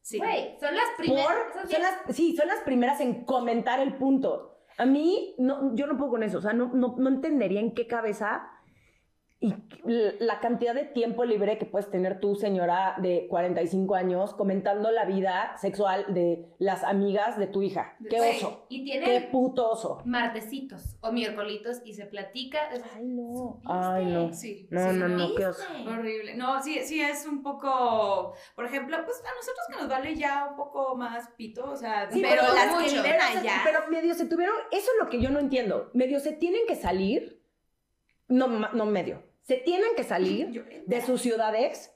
Sí. Güey, son las primeras... Sí, son las primeras en comentar el punto. A mí, no, yo no puedo con eso. O sea, no, no, no entendería en qué cabeza y la cantidad de tiempo libre que puedes tener tú, señora de 45 años, comentando la vida sexual de las amigas de tu hija. ¡Qué oso! Y ¡Qué tienen puto oso! martesitos o miércolitos y se platica. Ay, no. ¿Supiste? Ay, no. Sí. No, sí, no, no, qué. Horrible. No, sí, sí es un poco, por ejemplo, pues a nosotros que nos vale ya un poco más pito, o sea, Sí, pero las mucho. que viven allá. pero medio se tuvieron, eso es lo que yo no entiendo. Medio se tienen que salir, no, no medio, se tienen que salir de sus ciudades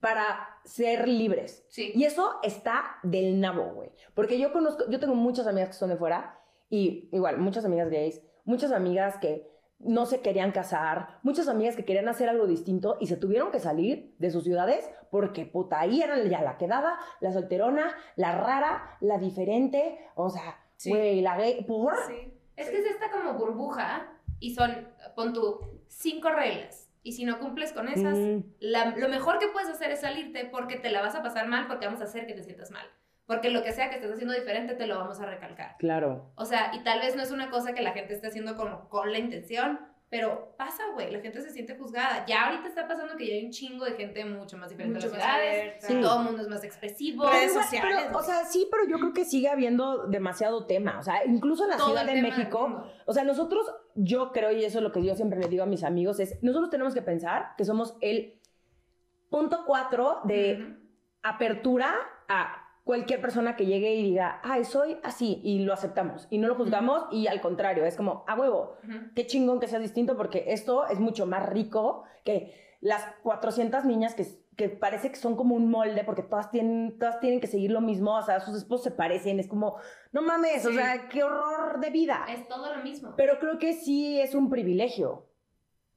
para ser libres. Sí. Y eso está del nabo, güey. Porque yo conozco, yo tengo muchas amigas que son de fuera y igual, muchas amigas gays, muchas amigas que no se querían casar, muchas amigas que querían hacer algo distinto y se tuvieron que salir de sus ciudades porque puta, ahí eran ya la quedada, la solterona, la rara, la diferente, o sea, Sí. güey, la gay, ¿por? Sí. Es que es esta como burbuja y son, pon tú, cinco reglas. Y si no cumples con esas, Mm, la- lo mejor que puedes hacer es salirte porque te la vas a pasar mal porque vamos a hacer que te sientas mal. Porque lo que sea que estés haciendo diferente te lo vamos a recalcar. claro. O sea, y tal vez no es una cosa que la gente esté haciendo con, con la intención, pero pasa, güey, la gente se siente juzgada. Ya ahorita está pasando que ya hay un chingo de gente mucho más diferente Mucho más las ciudades. Sí. Todo el mundo es más expresivo. Redes sociales, pero, o sea, sí, pero yo creo que sigue habiendo demasiado tema. O sea, incluso en la Todo Ciudad de México. O sea, nosotros, yo creo, y eso es lo que yo siempre le digo a mis amigos, es, nosotros tenemos que pensar que somos el punto cuatro de apertura a cualquier persona que llegue y diga, ay, soy así, y lo aceptamos, y no lo juzgamos, y al contrario, es como, a huevo, qué chingón que seas distinto, porque esto es mucho más rico que las 400 niñas que, que parece que son como un molde, porque todas tienen, todas tienen que seguir lo mismo, o sea, sus esposos se parecen, es como, no mames, o Sí. sea, qué horror de vida. Es todo lo mismo. Pero creo que sí es un privilegio.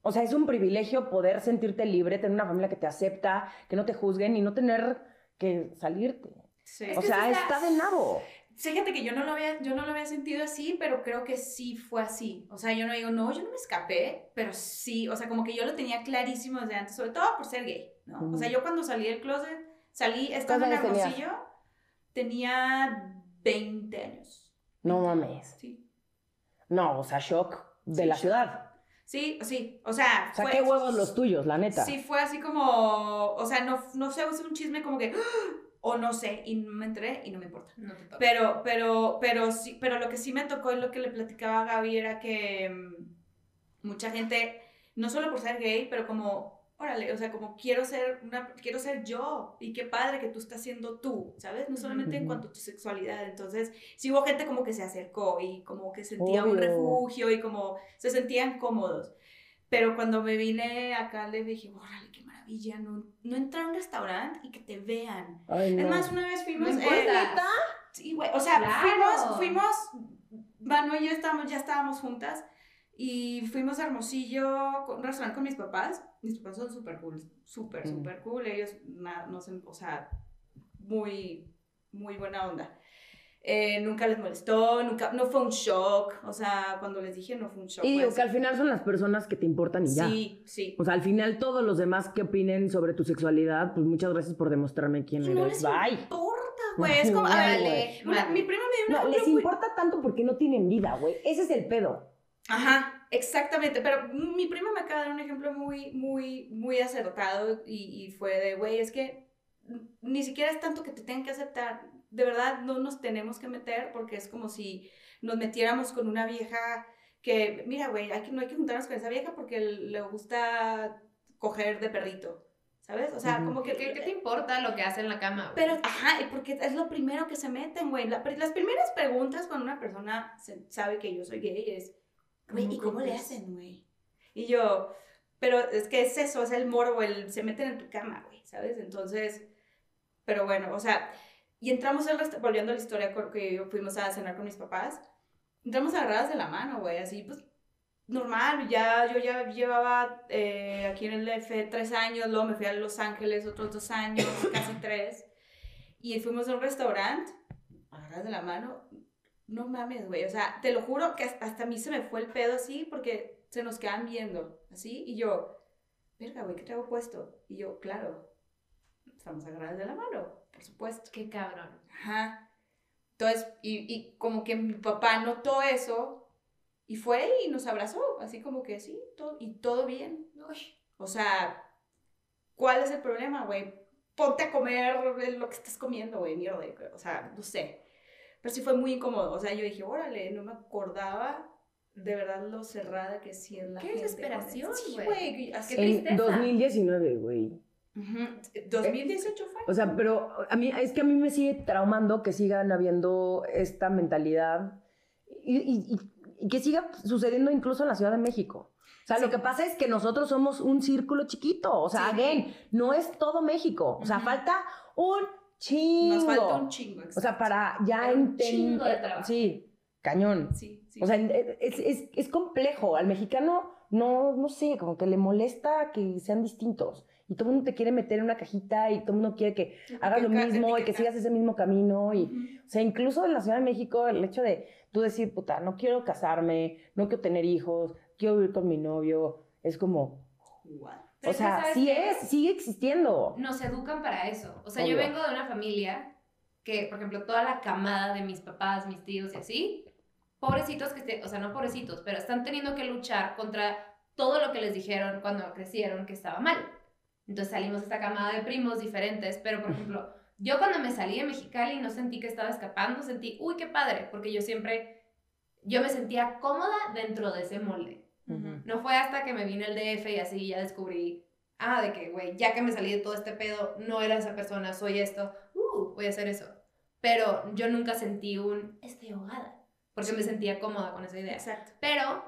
O sea, es un privilegio poder sentirte libre, tener una familia que te acepta, que no te juzguen y no tener que salirte. Sí. o sea, está de nabo. Fíjate que yo no, lo había, yo no lo había sentido así, pero creo que sí fue así. O sea, yo no digo, no, yo no me escapé, pero sí, o sea, como que yo lo tenía clarísimo desde antes, sobre todo por ser gay, ¿no? O sea, yo cuando salí del closet, salí, estaba en ¿Cuántos años Hermosillo, tenía 20 años. No mames. Sí. No, o sea, shock de Sí, la shock. ciudad. Sí, sí, o sea, O sea, fue- qué huevos los tuyos, la neta. Sí, fue así como, o sea, no, no sé, es un chisme como que, o no sé, y me enteré y no me importa. No te. Pero, pero, pero sí, pero lo que sí me tocó y lo que le platicaba a Gaby era que mm, mucha gente, no solo por ser gay, pero como, órale, o sea, como quiero ser una, quiero ser yo, y qué padre que tú estás siendo tú, ¿sabes? No solamente en cuanto a tu sexualidad. Entonces, sí hubo gente como que se acercó y como que sentía un Obvio. refugio y como se sentían cómodos. Pero cuando me vine acá le dije, órale, qué maravilla, no, no entrar a un restaurante y que te vean. Ay, Es no. más, una vez fuimos... No eh. Sí, güey. O sea, Claro. fuimos, fuimos, Manu y yo estábamos, ya estábamos juntas y fuimos a Hermosillo, con un restaurante con mis papás. Mis papás son súper cool, súper, Mm. súper cool. Ellos, na- no sé, o sea, muy, muy buena onda. Eh, nunca les molestó, nunca, no fue un shock. O sea, cuando les dije no fue un shock. Y digo pues. que al final son las personas que te importan y ya. Sí, sí. O sea, al final todos los demás que opinen sobre tu sexualidad, pues muchas gracias por demostrarme quién no eres. les Bye. importa, güey. Es como, a ver, mi prima me dio No, una les muy- importa tanto porque no tienen vida, güey. Ese es el pedo. Ajá, exactamente. Pero mi prima me acaba de dar un ejemplo muy, muy, muy acertado y, y fue de, güey, es que ni siquiera es tanto que te tengan que aceptar. De verdad, no nos tenemos que meter porque es como si nos metiéramos con una vieja que, mira, güey, hay que, no hay que juntarnos con esa vieja porque le gusta coger de perrito, ¿sabes? O sea, como que... ¿Qué, qué te importa lo que hace en la cama? güey? Pero, ajá, y porque es lo primero que se meten, güey. La- las primeras preguntas cuando una persona se- sabe que yo soy gay es, güey, ¿y ¿Cómo le hacen, güey? Y yo, pero es que es eso, es el morbo, el se meten en tu cama, güey, ¿sabes? Entonces, pero bueno, o sea, y entramos al restaurante, volviendo a la historia que fuimos a cenar con mis papás, entramos agarradas de la mano, güey, así, pues, normal, ya, yo ya llevaba eh, aquí en el DF tres años, luego me fui a Los Ángeles otros dos años, casi tres, y fuimos a un restaurante, agarradas de la mano, no mames, güey, o sea, te lo juro que hasta, a mí se me fue el pedo así, porque se nos quedan viendo, así, y yo, verga, güey, ¿qué traigo puesto? Y yo, claro, estamos agarradas de la mano, por supuesto. Qué cabrón. Ajá. Entonces, y, y como que mi papá notó eso y fue y nos abrazó, así como que sí, todo, y todo bien. Uy, O sea, ¿cuál es el problema, güey? Ponte a comer lo que estás comiendo, güey, mierda. O sea, no sé. Pero sí fue muy incómodo. O sea, yo dije, órale, no me acordaba de verdad lo cerrada que sí es la Qué gente. desesperación, Sí, güey. Qué En tristeza. 2019, güey. Ujú. 2018 fue. O sea, pero a mí, es que a mí me sigue traumando que sigan habiendo esta mentalidad y, y- y- y que siga sucediendo incluso en la Ciudad de México. O sea, Sí. lo que pasa es que nosotros somos un círculo chiquito. O sea, Sí. again, no es todo México. O sea, falta un chingo. Nos falta un chingo. O sea, para ya entender. chingo de trabajo. Sí, cañón. Sí, sí. O sea, es, es- es complejo. Al mexicano, no, no sé, como que le molesta que sean distintos. Y todo el mundo te quiere meter en una cajita y todo el mundo quiere que hagas lo Etiqueta- mismo y que etiqueta. sigas ese mismo camino. Y, o sea, incluso en la Ciudad de México, el hecho de tú decir, puta, no quiero casarme, no quiero tener hijos, quiero vivir con mi novio, es como, What? Pero o sea, ¿sabes sí qué? es, sigue existiendo. Nos educan para eso. O sea, yo Obvio. vengo de una familia que, por ejemplo, toda la camada de mis papás, mis tíos y así, pobrecitos que, te- o sea, no pobrecitos, pero están teniendo que luchar contra todo lo que les dijeron cuando crecieron que estaba mal. Entonces salimos esta camada de primos diferentes, pero por ejemplo, yo cuando me salí de Mexicali no sentí que estaba escapando, sentí, uy, qué padre, porque yo siempre, yo me sentía cómoda dentro de ese molde. No fue hasta que me vine al DF y así ya descubrí, ah, de que, güey, ya que me salí de todo este pedo, no era esa persona, soy esto, uh, voy a hacer eso. Pero yo nunca sentí un, estoy ahogada, porque me sentía cómoda con esa idea. Exacto. Pero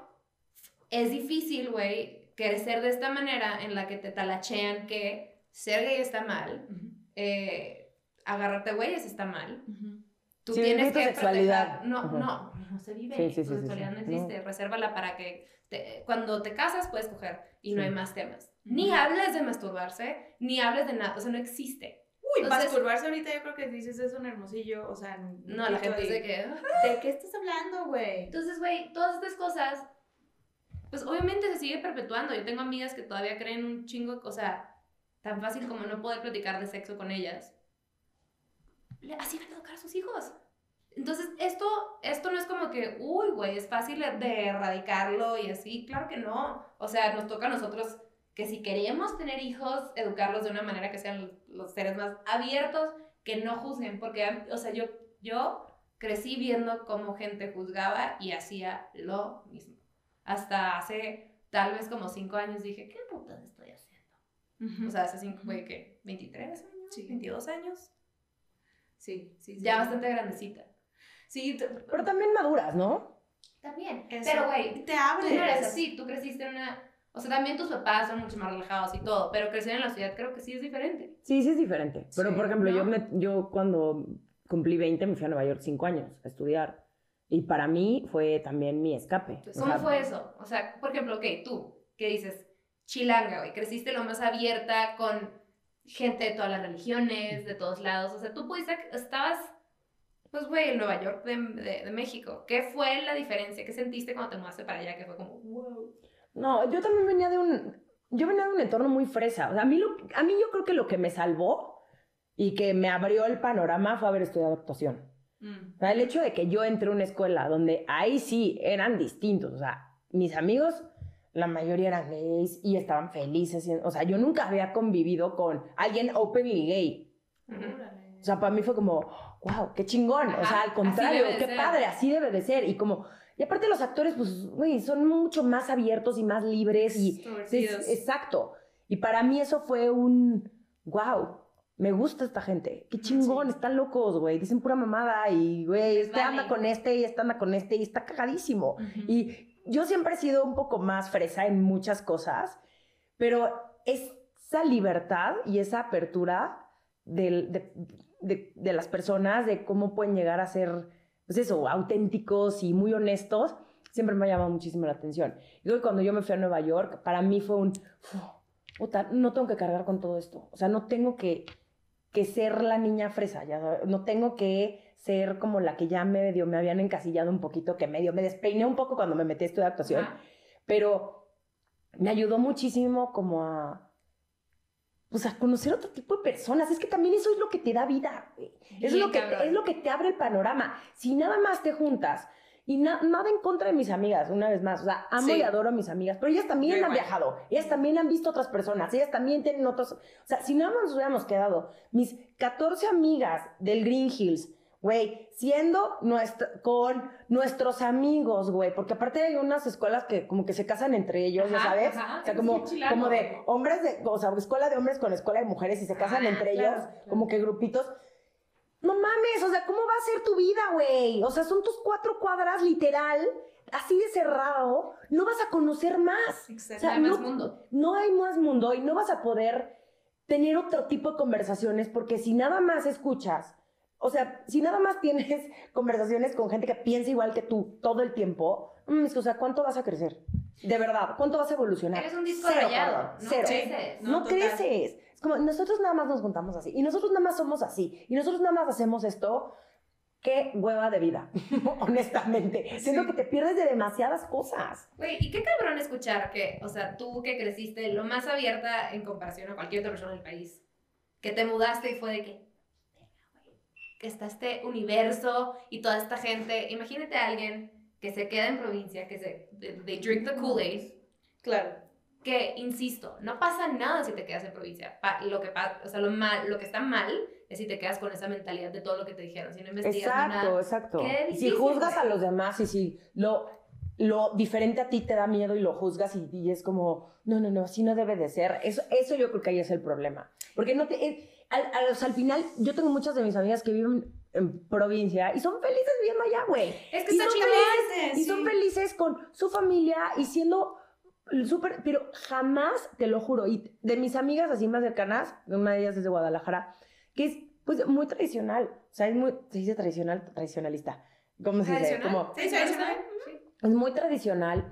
es difícil, güey, crecer de esta manera en la que te talachean que ser gay está mal, eh, agarrarte güeyes está mal, tú Sí, tienes que sexualidad. proteger- No, no, no se vive. Sí, sí, tu sí, sí, sexualidad sí. no existe. Resérvala para que te- cuando te casas puedes coger y no Sí. hay más temas. Ni hables de masturbarse, ni hables de nada. O sea, no existe. Uy, Entonces- masturbarse ahorita yo creo que dices eso en Hermosillo, o sea... No, la gente dice que. ¿De qué estás hablando, güey? Entonces, güey, todas estas cosas, pues obviamente se sigue perpetuando. Yo tengo amigas que todavía creen un chingo, o sea, tan fácil como no poder platicar de sexo con ellas. Así van a educar a sus hijos. Entonces, esto, esto no es como que, uy, güey, es fácil de erradicarlo y así. Claro que no. O sea, nos toca a nosotros que si queremos tener hijos, educarlos de una manera que sean los seres más abiertos, que no juzguen. Porque, o sea, yo, yo crecí viendo cómo gente juzgaba y hacía lo mismo. Hasta hace tal vez como cinco años dije, ¿qué putas estoy haciendo? O sea, hace cinco, güey, ¿qué? ¿23 años? Sí. ¿22 años? Sí, sí, sí. Ya bastante grandecita. Sí, Pero también maduras, ¿no? También. Eso. Pero, güey, te tú abres. no eres así. Tú creciste en una... O sea, también tus papás son mucho más relajados y todo, pero crecer en la ciudad creo que sí es diferente. Sí, sí es diferente. Pero, Sí, por ejemplo, yo, me- yo cuando cumplí 20 me fui a Nueva York 5 años a estudiar. Y para mí fue también mi escape. ¿Cómo sea, fue eso? O sea, por ejemplo, ok, tú, que dices, chilanga, güey, creciste lo más abierta con gente de todas las religiones, de todos lados. O sea, tú pudiste, estabas, pues, güey, en Nueva York de, de- de México. ¿Qué fue la diferencia? ¿Qué sentiste cuando te mudaste para allá? Que fue como, wow. No, yo también venía de un. Yo venía de un entorno muy fresa. O sea, a mí, lo- a mí yo creo que lo que me salvó y que me abrió el panorama fue haber estudiado actuación. Mm. O sea, el hecho de que yo entré a una escuela donde ahí sí eran distintos. O sea, mis amigos, la mayoría eran gays y estaban felices. y- O sea, yo nunca había convivido con alguien openly gay. Órale. O sea, para mí fue como, wow, qué chingón. o sea, al contrario, qué ser. padre, así debe de ser. Y como, y aparte los actores, pues, güey, son mucho más abiertos y más libres y... Es- exacto. Y para mí eso fue un, wow, me gusta esta gente. Qué chingón, Sí. están locos, güey. Dicen pura mamada y, güey, este anda con este y este anda con este y está cagadísimo. Y yo siempre he sido un poco más fresa en muchas cosas, pero esa libertad y esa apertura del- de, de- de las personas, de cómo pueden llegar a ser, pues eso, auténticos y muy honestos, siempre me ha llamado muchísimo la atención. Y creo que cuando yo me fui a Nueva York, para mí fue un, "Uf, puta, no tengo que cargar con todo esto. O sea, no tengo que, que ser la niña fresa, ya sabes, no tengo que ser como la que ya medio me habían encasillado un poquito, que medio me despeiné un poco cuando me metí a estudiar actuación, pero me ayudó muchísimo como a, pues a conocer otro tipo de personas. Es que también eso es lo que te da vida, güey. Es Bien lo, que, cabrón. es lo que te abre el panorama. Si nada más te juntas y na- nada en contra de mis amigas, una vez más, o sea, amo Sí. y adoro a mis amigas, pero ellas también Yo han igual. viajado, ellas también han visto otras personas, ellas también tienen otros, o sea, si nada más nos hubiéramos quedado mis 14 amigas del Green Hills, güey, siendo nuestra, con nuestros amigos, güey, porque aparte hay unas escuelas que como que se casan entre ellos, ya sabes, ajá, o sea, como, como de hombres de, o sea, escuela de hombres con escuela de mujeres y se casan Ah, entre claro, ellos, claro. como que grupitos. No mames, o sea, ¿cómo va a ser tu vida, güey? O sea, son tus cuatro cuadras literal, así de cerrado, no vas a conocer más. Exacto. O sea, Hay más no- mundo. No hay más mundo y no vas a poder tener otro tipo de conversaciones porque si nada más escuchas, o sea, si nada más tienes conversaciones con gente que piensa igual que tú todo el tiempo, mm, o sea, ¿cuánto vas a crecer? De verdad, ¿cuánto vas a evolucionar? Eres un disco Cero, rayado. No cero. creces. No, No, creces. Es como, nosotros nada más nos juntamos así. Y nosotros nada más somos así. Y nosotros nada más hacemos esto. Qué hueva de vida, honestamente. Siento que te pierdes de demasiadas cosas. Güey, y qué cabrón escuchar que, o sea, tú que creciste lo más abierta en comparación a cualquier otra persona del país, que te mudaste y fue de que, que está este universo y toda esta gente. Imagínate a alguien que se queda en provincia, que se, they, drink the Kool-Aid, Claro. que, insisto, no pasa nada si te quedas en provincia. Pa- lo, que o sea, lo, mal, lo que está mal es si te quedas con esa mentalidad de todo lo que te dijeron, si no investigas Exacto, nada. exacto. Y si juzgas a los demás y si lo, lo diferente a ti te da miedo y lo juzgas y, y es como, no, no, no, así no debe de ser. Eso, eso yo creo que ahí es el problema. Porque no te, eh, al, al- o sea, al final, yo tengo muchas de mis amigas que viven en provincia y son felices viviendo allá, güey. Es que Y son felices, Y son felices con su familia y siendo súper, pero jamás, te lo juro, y de mis amigas así más cercanas, una de ellas es de Guadalajara, que es Pues muy tradicional. O sea, es muy, se dice tradicional, tradicionalista. ¿Cómo se dice? Como, Sí, tradicional. es muy tradicional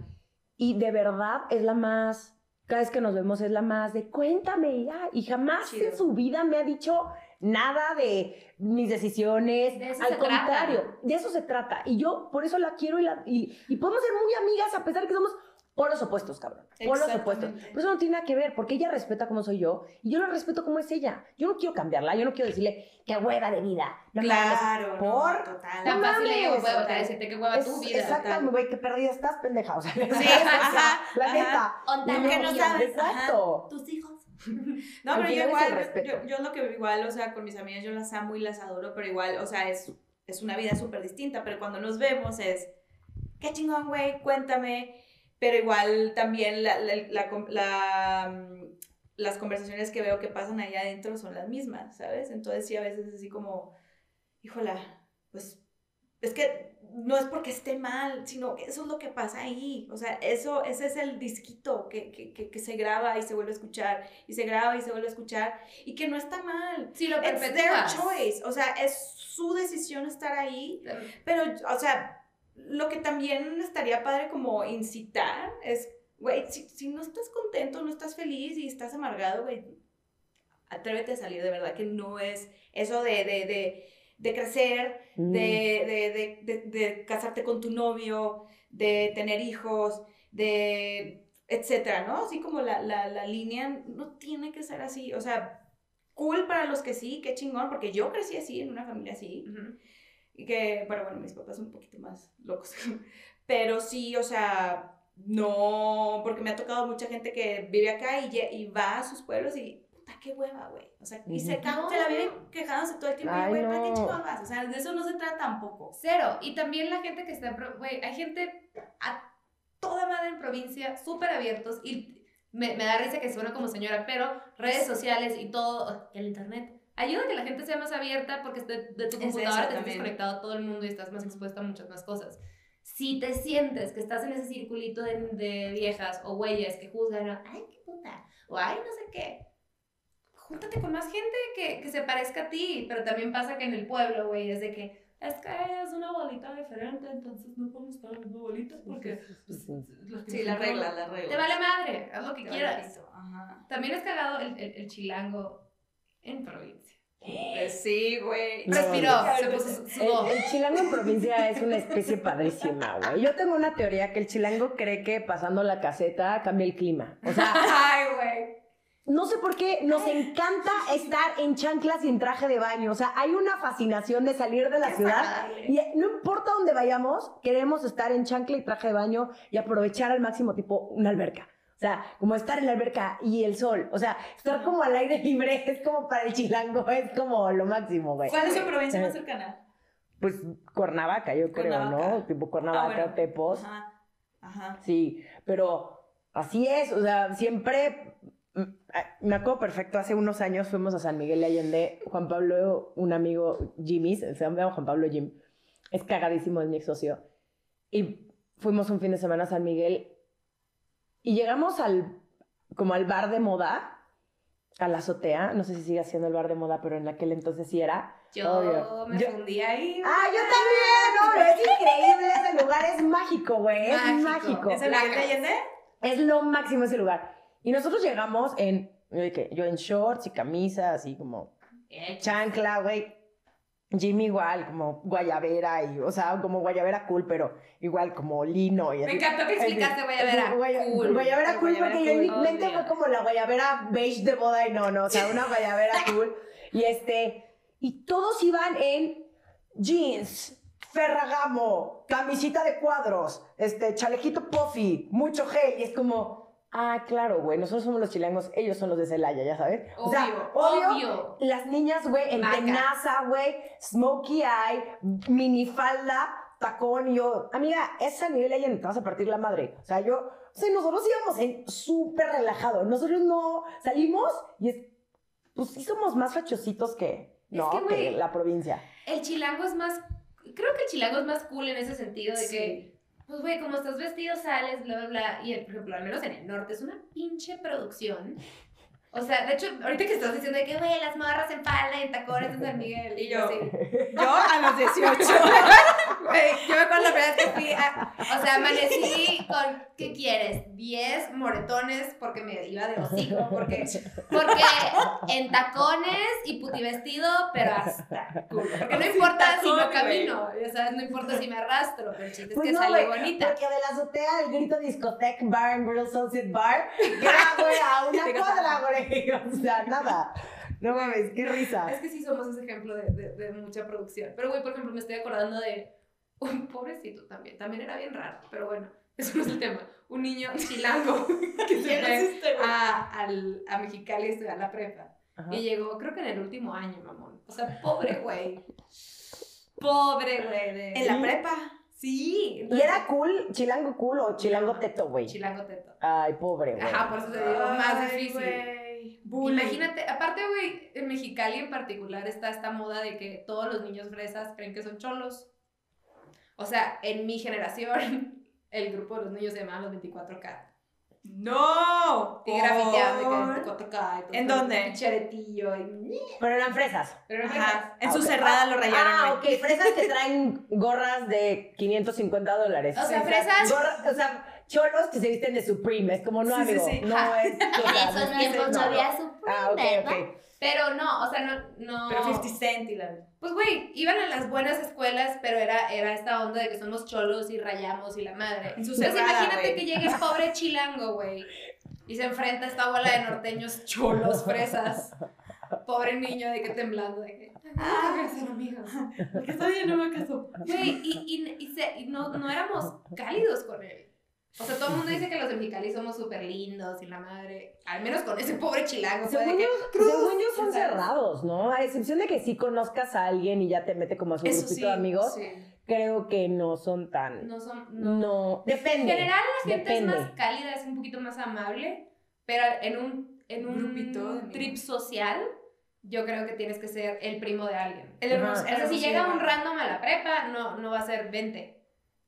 y de verdad es la más, cada vez que nos vemos es la más de cuéntame y. Y jamás Chido. en su vida me ha dicho nada de mis decisiones. De Al trata. contrario, de eso se trata. Y yo por eso la quiero y, la, y, y podemos ser muy amigas a pesar que somos polos opuestos, cabrón. Polos Exactamente. opuestos. Pero eso no tiene nada que ver porque ella respeta como soy yo y yo la respeto como es ella. Yo no quiero cambiarla, yo no quiero decirle qué hueva de vida. No Claro, no, por total. Tan fácil le digo, mames, huevo, te decirte que hueva tu Es- vida. Exacto, güey, qué perdida estás, pendeja. O sea, Sí, ajá, la ajá. neta. Onda Porque no sabes. Exacto. Tus hijos. No, pero yo es igual, yo, yo lo que igual, o sea, con mis amigas yo las amo y las adoro, pero igual, o sea, es, es una vida súper distinta, pero cuando nos vemos es, qué chingón, güey, cuéntame, pero igual también la, la, la, mm, las conversaciones que veo que pasan ahí adentro son las mismas, ¿sabes? Entonces sí, a veces es así como, híjola, pues es que no es porque esté mal, sino que eso es lo que pasa ahí. O sea, eso, ese es el disquito que, que, que, que se graba y se vuelve a escuchar, y se graba y se vuelve a escuchar, y que no está mal. Si lo It's their choice. O sea, es su decisión estar ahí. Pero, o sea, lo que también estaría padre como incitar es, güey, si, si no estás contento, no estás feliz y estás amargado, güey, atrévete a salir de verdad, que no es eso de, de, de, de crecer, Mm. de, de, de, de, de casarte con tu novio, de tener hijos, de etcétera, ¿no? Así como la, la, la línea no tiene que ser así, o sea, cool para los que sí, qué chingón, porque yo crecí así, en una familia así, que, pero bueno, mis papás son un poquito más locos, pero sí, o sea, no, porque me ha tocado mucha gente que vive acá y, y va a sus pueblos y, puta, qué hueva, güey, o sea, y se, Ujú. ca- se la viven quejándose todo el tiempo, y, Ay, güey, ¿para qué chingón vas? O sea, de eso no se trata tampoco. Cero. Y también la gente que está, güey, hay gente a toda madre en provincia, súper abiertos y me, me da risa que suena como señora, pero redes sociales y todo, y el internet, ayuda a que la gente sea más abierta porque de, de tu Es computadora eso te también. conectado a todo el mundo y estás más expuesta a muchas más cosas. Si te sientes que estás en ese circulito de, de viejas o güeyes que juzgan, ay, qué puta, o ay, no sé qué, júntate con más gente que, que se parezca a ti, pero también pasa que en el pueblo, güey, es de que es que es una bolita diferente, entonces no podemos estar en bolitas porque pues, Sí, la regla, la regla. Te vale madre, haz lo que Te vale quieras. pito, Ajá. También es cagado el, el, el chilango en provincia. Sí, güey. No, Respiró, no. se puso, sudó. El, el chilango en provincia es una especie padrísima, güey. Yo tengo una teoría que el chilango cree que pasando la caseta cambia el clima. O sea, Ay, güey. no sé por qué nos encanta estar en chanclas y en traje de baño. O sea, hay una fascinación de salir de la Es ciudad agradable. y no importa dónde vayamos, queremos estar en chancla y traje de baño y aprovechar al máximo tipo una alberca. O sea, como estar en la alberca y el sol. O sea, estar como al aire libre es como para el chilango, es como lo máximo, güey. ¿Cuál es su provincia más cercana? Pues Cuernavaca, yo creo. ¿no? Tipo Cuernavaca, Ah, bueno. Tepos. Ajá. Ajá. Sí, pero así es, o sea, siempre, mm, ah, me acuerdo perfecto, hace unos años fuimos a San Miguel de Allende, Juan Pablo, un amigo, Jimmy, se llama Juan Pablo Jim, es cagadísimo, es mi ex socio, y fuimos un fin de semana a San Miguel y llegamos al, como al bar de moda, a la azotea, no sé si sigue siendo el bar de moda, pero en aquel entonces sí era. Yo Obvio. me Yo- fundí ahí. ¡Ah, yo también! ¡No, es increíble ese lugar! Es mágico, güey, es Mágico. ¿Es el Allende? Es lo máximo ese lugar. Y nosotros llegamos en, yo en shorts y camisa, así como chancla, güey. Jimmy igual, como guayabera y, o sea, como guayabera cool, pero igual como lino y Me así. encantó que explicaste guayabera. Guaya- Cool. Guayabera cool Guayabera porque yo en mi mente fue como la guayabera beige de boda y no, no, o sea, una guayabera cool. Y este, y todos iban en jeans, ferragamo, camisita de cuadros, este, chalequito puffy, mucho gel, y es como, ah, claro, güey, nosotros somos los chilangos, ellos son los de Celaya, ya sabes. o sea, Obvio, obvio, obvio. las niñas, güey, en tenaza, güey, smokey eye, minifalda, tacón, y yo, amiga, esa nivel ahí te vas a partir la madre. O sea, yo, o sea, nosotros íbamos en súper relajado. Nosotros no salimos y es, pues sí somos más fachositos que, no, que, la provincia. El chilango es más. Creo que el chilango es más cool en ese sentido de Sí. que. Pues, güey, como estás vestido, sales, bla, bla, bla. Y, por ejemplo, al menos en el norte, es una pinche producción. O sea, de hecho, ahorita que estás diciendo de que, güey, las morras en falda y en tacones en San Miguel. Y yo, así. Yo a los 18. Güey, yo me acuerdo la primera vez que fui a, o sea, amanecí con, ¿qué quieres? 10 moretones porque me iba de hocico, porque, porque en tacones y puti vestido, pero hasta culo. Porque no importa si no camino, ya sabes, no importa si me arrastro, pero el chiste es Pues que no, bonita. Porque de la azotea del grito discoteca, bar and grill, sunset bar, ya, güey, a una cuadra, güey. O sea, nada. No mames, qué risa. Es que sí somos ese ejemplo de, de, de mucha producción. Pero, güey, por ejemplo, me estoy acordando de un pobrecito también. También era bien raro, pero bueno, eso no es el tema. Un niño chilango que se ¿Quién es fue a, al, a Mexicali a estudiar la prepa. Ajá. Y llegó, creo que en el último año, mamón. O sea, pobre güey. Pobre güey. de- En la prepa. Sí. ¿Y era cool, chilango cool o chilango teto, güey? Chilango teto. Ay, pobre, güey. Ajá, por eso te digo, más Ay, difícil. Imagínate, aparte, güey, en Mexicali en particular está esta moda de que todos los niños fresas creen que son cholos. O sea, en mi generación, el grupo de los niños se llamaban los 24K. ¡No! Y grafiteaban de Por- que 24K. y todo ¿En con dónde? un Charetillo y... Pero eran fresas. Pero Ajá. En Ah, su cerrada lo rayaron. Ah, ok, fresas que traen gorras de 550 dólares. O sea, Sí, fresas... Gorra- o sea, cholos que se visten de Supreme. Es como, no, Sí, sí, amigo, sí. no es. o sea, En esos no- tiempos no había su... Ah, ok, ¿verdad? ok. Pero no, o sea, no... no Pero 50 Cent y la... Pues, güey, iban a las buenas escuelas, pero era, era esta onda de que somos cholos y rayamos y la madre. Entonces, cerrada, imagínate que llegue el pobre chilango, güey, y se enfrenta a esta bola de norteños cholos, fresas. Pobre niño de que temblando, de que... Ah, ser amigos. Porque bien, no me caso. Güey, y, y, y, se- y no, no éramos cálidos con él. O sea, todo el mundo dice que los de Mexicali somos súper lindos y la madre, al menos con ese pobre chilango, Según que... yo, según yo son cerrados, ¿no? A excepción de que sí conozcas a alguien y ya te mete como a su Eso grupito sí, de amigos, Sí, creo que no son tan... no son... No, no. depende. En general la gente depende. es más cálida, es un poquito más amable, pero en un, en un Grupito trip social, yo creo que tienes que ser el primo de alguien. El. O sea, si llega un random a la prepa, no, no va a ser 20.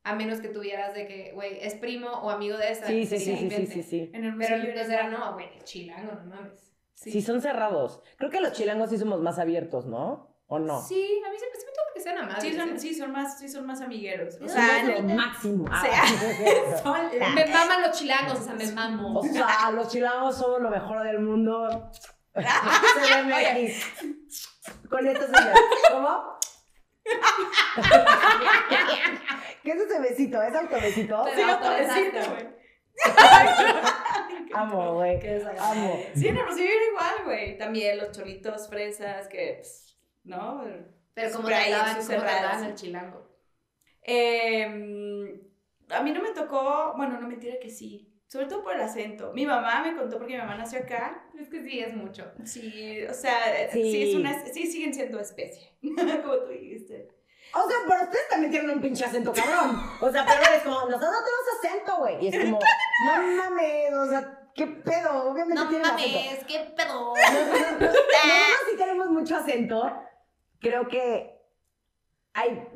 A menos que tuvieras de que, güey, es primo o amigo de esa. Sí, sí, sí, sí, sí, 20. sí, sí. En el Pero entonces era, no, güey, chilango, no mames. Sí, son cerrados. Creo que los chilangos sí somos más abiertos, ¿no? ¿O no? Sí, a mí siempre se me toca que sean amables. Sí son, ¿eh? sí, son más, sí, son más amigueros. O Sí, sea, no, lo máximo. o sea, Ah. son la- Me maman los chilangos, o sea, me mamo. O sea, los chilangos somos lo mejor del mundo. Con esto señor. ¿Cómo? ¿Qué es ese besito? ¿Es autobesito? Pero- Sí, autobesito, güey. Amo, güey. Amo. Sí, en Hermosillo era igual, güey. También los cholitos fresas que, pues, ¿no? Pero como trataban, como cerradas. trataban el chilango. Eh, a mí no me tocó, bueno, no mentira que sí. Sobre todo por el acento. Mi mamá me contó porque mi mamá nació acá. Es que sí, es mucho. Sí, o sea, sí, Sí. es una, sí siguen siendo especie. Como tú dijiste. O sea, pero ustedes también tienen un pinche acento cabrón. O sea, pero es como, nosotros no tenemos acento, güey. Y es como, no mames, o sea, ¿qué pedo? Obviamente No tienen acento. mames, qué pedo. Nosotros sí tenemos mucho acento. Creo que hay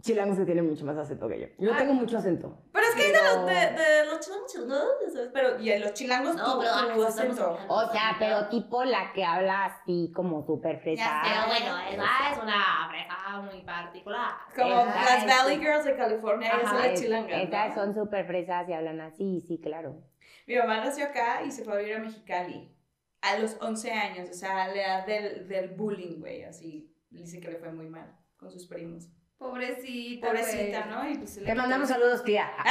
chilangos que tienen mucho más acento que yo. Yo Ah. tengo mucho acento. Pero es que hay de Pero- de, de los chilangos, ¿no? Pero, y los chilangos No, tu, pero tu acento. O sea, pero tipo la que habla así como súper fresa. Pero bueno, esa es una fresa muy particular. Como Esa las es- Valley Girls de California, ellas son Ajá, las chilangas. Esas ¿no? son súper fresas y hablan así, sí, claro. Mi mamá nació acá y se fue a vivir a Mexicali a los 11 años, o sea, a la edad del, del bullying, güey, así. Dice que le fue muy mal con sus primos. Pobrecita, Pobrecita, güey. ¿no? Y pues le mandamos saludos, tía.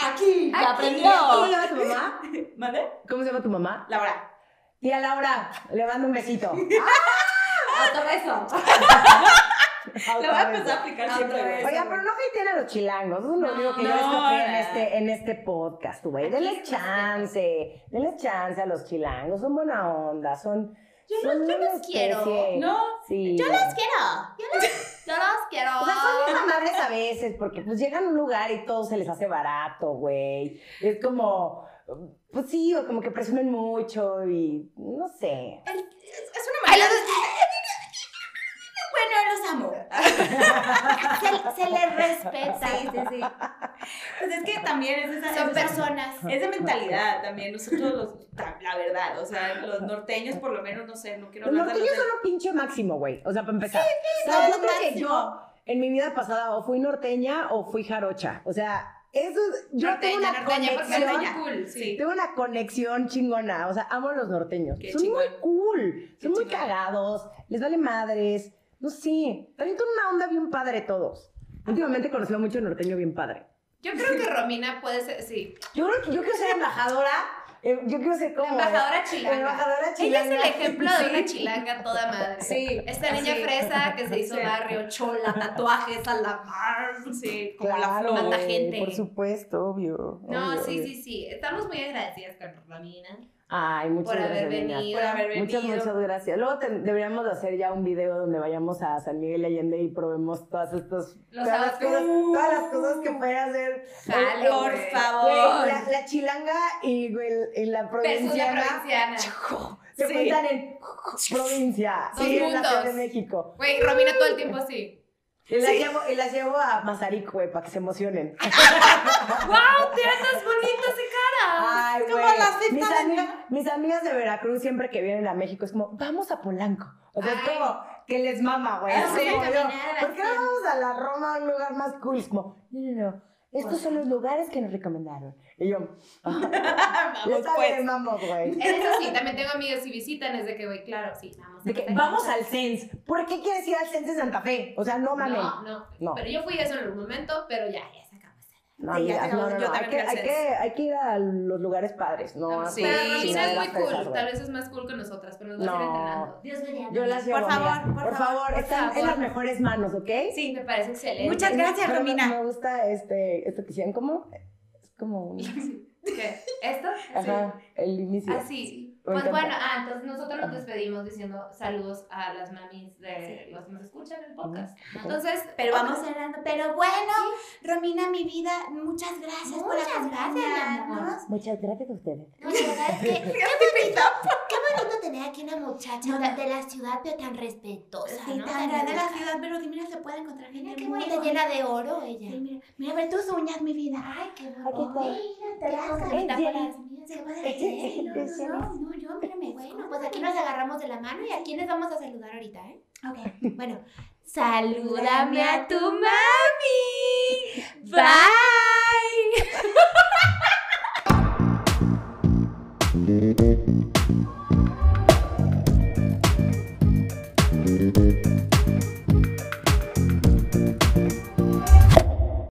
Aquí. Aquí. aprendió. ¿Cómo se llama tu mamá? ¿Mande? ¿Cómo se llama tu mamá? Laura. Tía Laura, le mando un besito. Otro beso. Le voy a empezar a aplicar siempre, vez. Oiga, pero no hateen a los chilangos. Eso es lo No, único que yo escapé en no. este, en este podcast, güey. Denle chance. Denle chance a los chilangos. Son buena onda. Son. Yo no- son yo los quiero. No, Sí. Yo los quiero. Yo los, yo los quiero. O sea, son bien amables a veces porque pues llegan a un lugar y todo se les hace barato, güey. Es como, pues sí, o como que presumen mucho y no sé. es, es una manera de... Bueno, los amo. Se, se les respeta. Sí, sí, sí. Pues es que también es esa, Son es esa- personas. es de mentalidad también. Nosotros los, la verdad, o sea, los norteños por lo menos, no sé, no quiero Los hablar de norteños los son lo pinche máximo, güey. O sea, para empezar. son ¿Sabes? lo Yo creo que yo, en mi vida pasada, o fui norteña o fui jarocha. O sea, eso es- Yo tengo Norteña, una norteña, conexión. cool, sí. Tengo una conexión chingona. O sea, amo a los norteños. Qué son chingón. muy cool. Qué Son muy chingón. cagados. Les vale madres. No sé. También tienen una onda bien padre todos. Últimamente he conocido mucho norteño bien padre. Yo creo que Romina puede ser, sí. Yo creo que yo quiero ser embajadora. eh, Yo quiero ser como. embajadora chilanga. Embajadora Ella es chilanga. el ejemplo de una chilanga toda madre. Sí, Esta niña así. fresa que se hizo Sí. barrio, chola, tatuajes a la mar. Sí, como la Claro, flor. Mata güey, gente. Por supuesto, obvio. No, obvio, sí, obvio. sí, sí. Estamos muy agradecidas con Romina Ay, muchas por gracias. haber niñas. venido. Por haber Muchas, venido. muchas gracias. Luego te- deberíamos de hacer ya un video donde vayamos a San Miguel Allende y probemos todas estas todas, las cosas, todas las cosas que puede hacer. El- Por güey. favor. güey, la, la chilanga y, güey, y la provinciana provinciana. se Sí. juntan en provincia. Dos sí, en la. Ciudad de México. Güey, Romina todo el tiempo así. Y las, Sí. llevo, y las llevo a Mazarik, güey, para que se emocionen. ¡Wow! ¡Te andas bonita ese cara! Ay, como güey. la cita mis, de ami- mis amigas de Veracruz siempre que vienen a México es como, vamos a Polanco. O sea, es Ay. como que les mama, güey. Así sí, ¿Por qué no vamos a la Roma, a un lugar más cool? Es como, no, no, no. Estos son los lugares que nos recomendaron. Y yo, ah, Vamos pues. vamos, güey. Eso sí, también tengo amigas y visitan, es de que, güey, claro, sí, vamos. De que, vamos al Sens. ¿Por qué quieres ir al Sens de Santa Fe? O sea, no mames. No, no, No. Pero yo fui a eso en algún momento, pero ya, acabó. No, Sí, amigas, no, no, no. Hay que, hay, que, hay que ir a los lugares padres, ¿no? Sí, pero sí, Romina es muy cool, tal vez es más cool que nosotras, pero nos va a ir No. entrenando. Dios mediante. Yo las llevo, Por favor, amiga. por por favor, favor, están en las mejores manos, ¿ok? Sí, me parece excelente. Muchas gracias, Pero Romina. Me gusta este, esto que hicieron, ¿cómo? Es como un... ¿Qué? ¿Esto? Ajá, el inicio. Así. Pues encanta. bueno, ah, entonces nosotros nos despedimos diciendo saludos a las mamis de los que nos escuchan el podcast. Entonces, Pero vamos cerrando. Pero bueno, Romina, mi vida, muchas gracias por Muchas gracias, amor. acompañarnos. Muchas gracias a ustedes. No, la verdad es que qué bonito, qué bonito tener aquí una muchacha de, de la ciudad, pero tan respetuosa, Sí, ¿no? tan grande la ciudad, pero mira, se puede encontrar Mira gente qué muy bonita, llena de oro ella. Sí, mira, mira, ver tus uñas, mi vida. Ay, qué Aquí bonito. está. Mira, te por las yo, mírame. Bueno, pues aquí nos agarramos de la mano y a quiénes vamos a saludar ahorita, ¿eh? Ok. Bueno, salúdame a tu mami. Bye.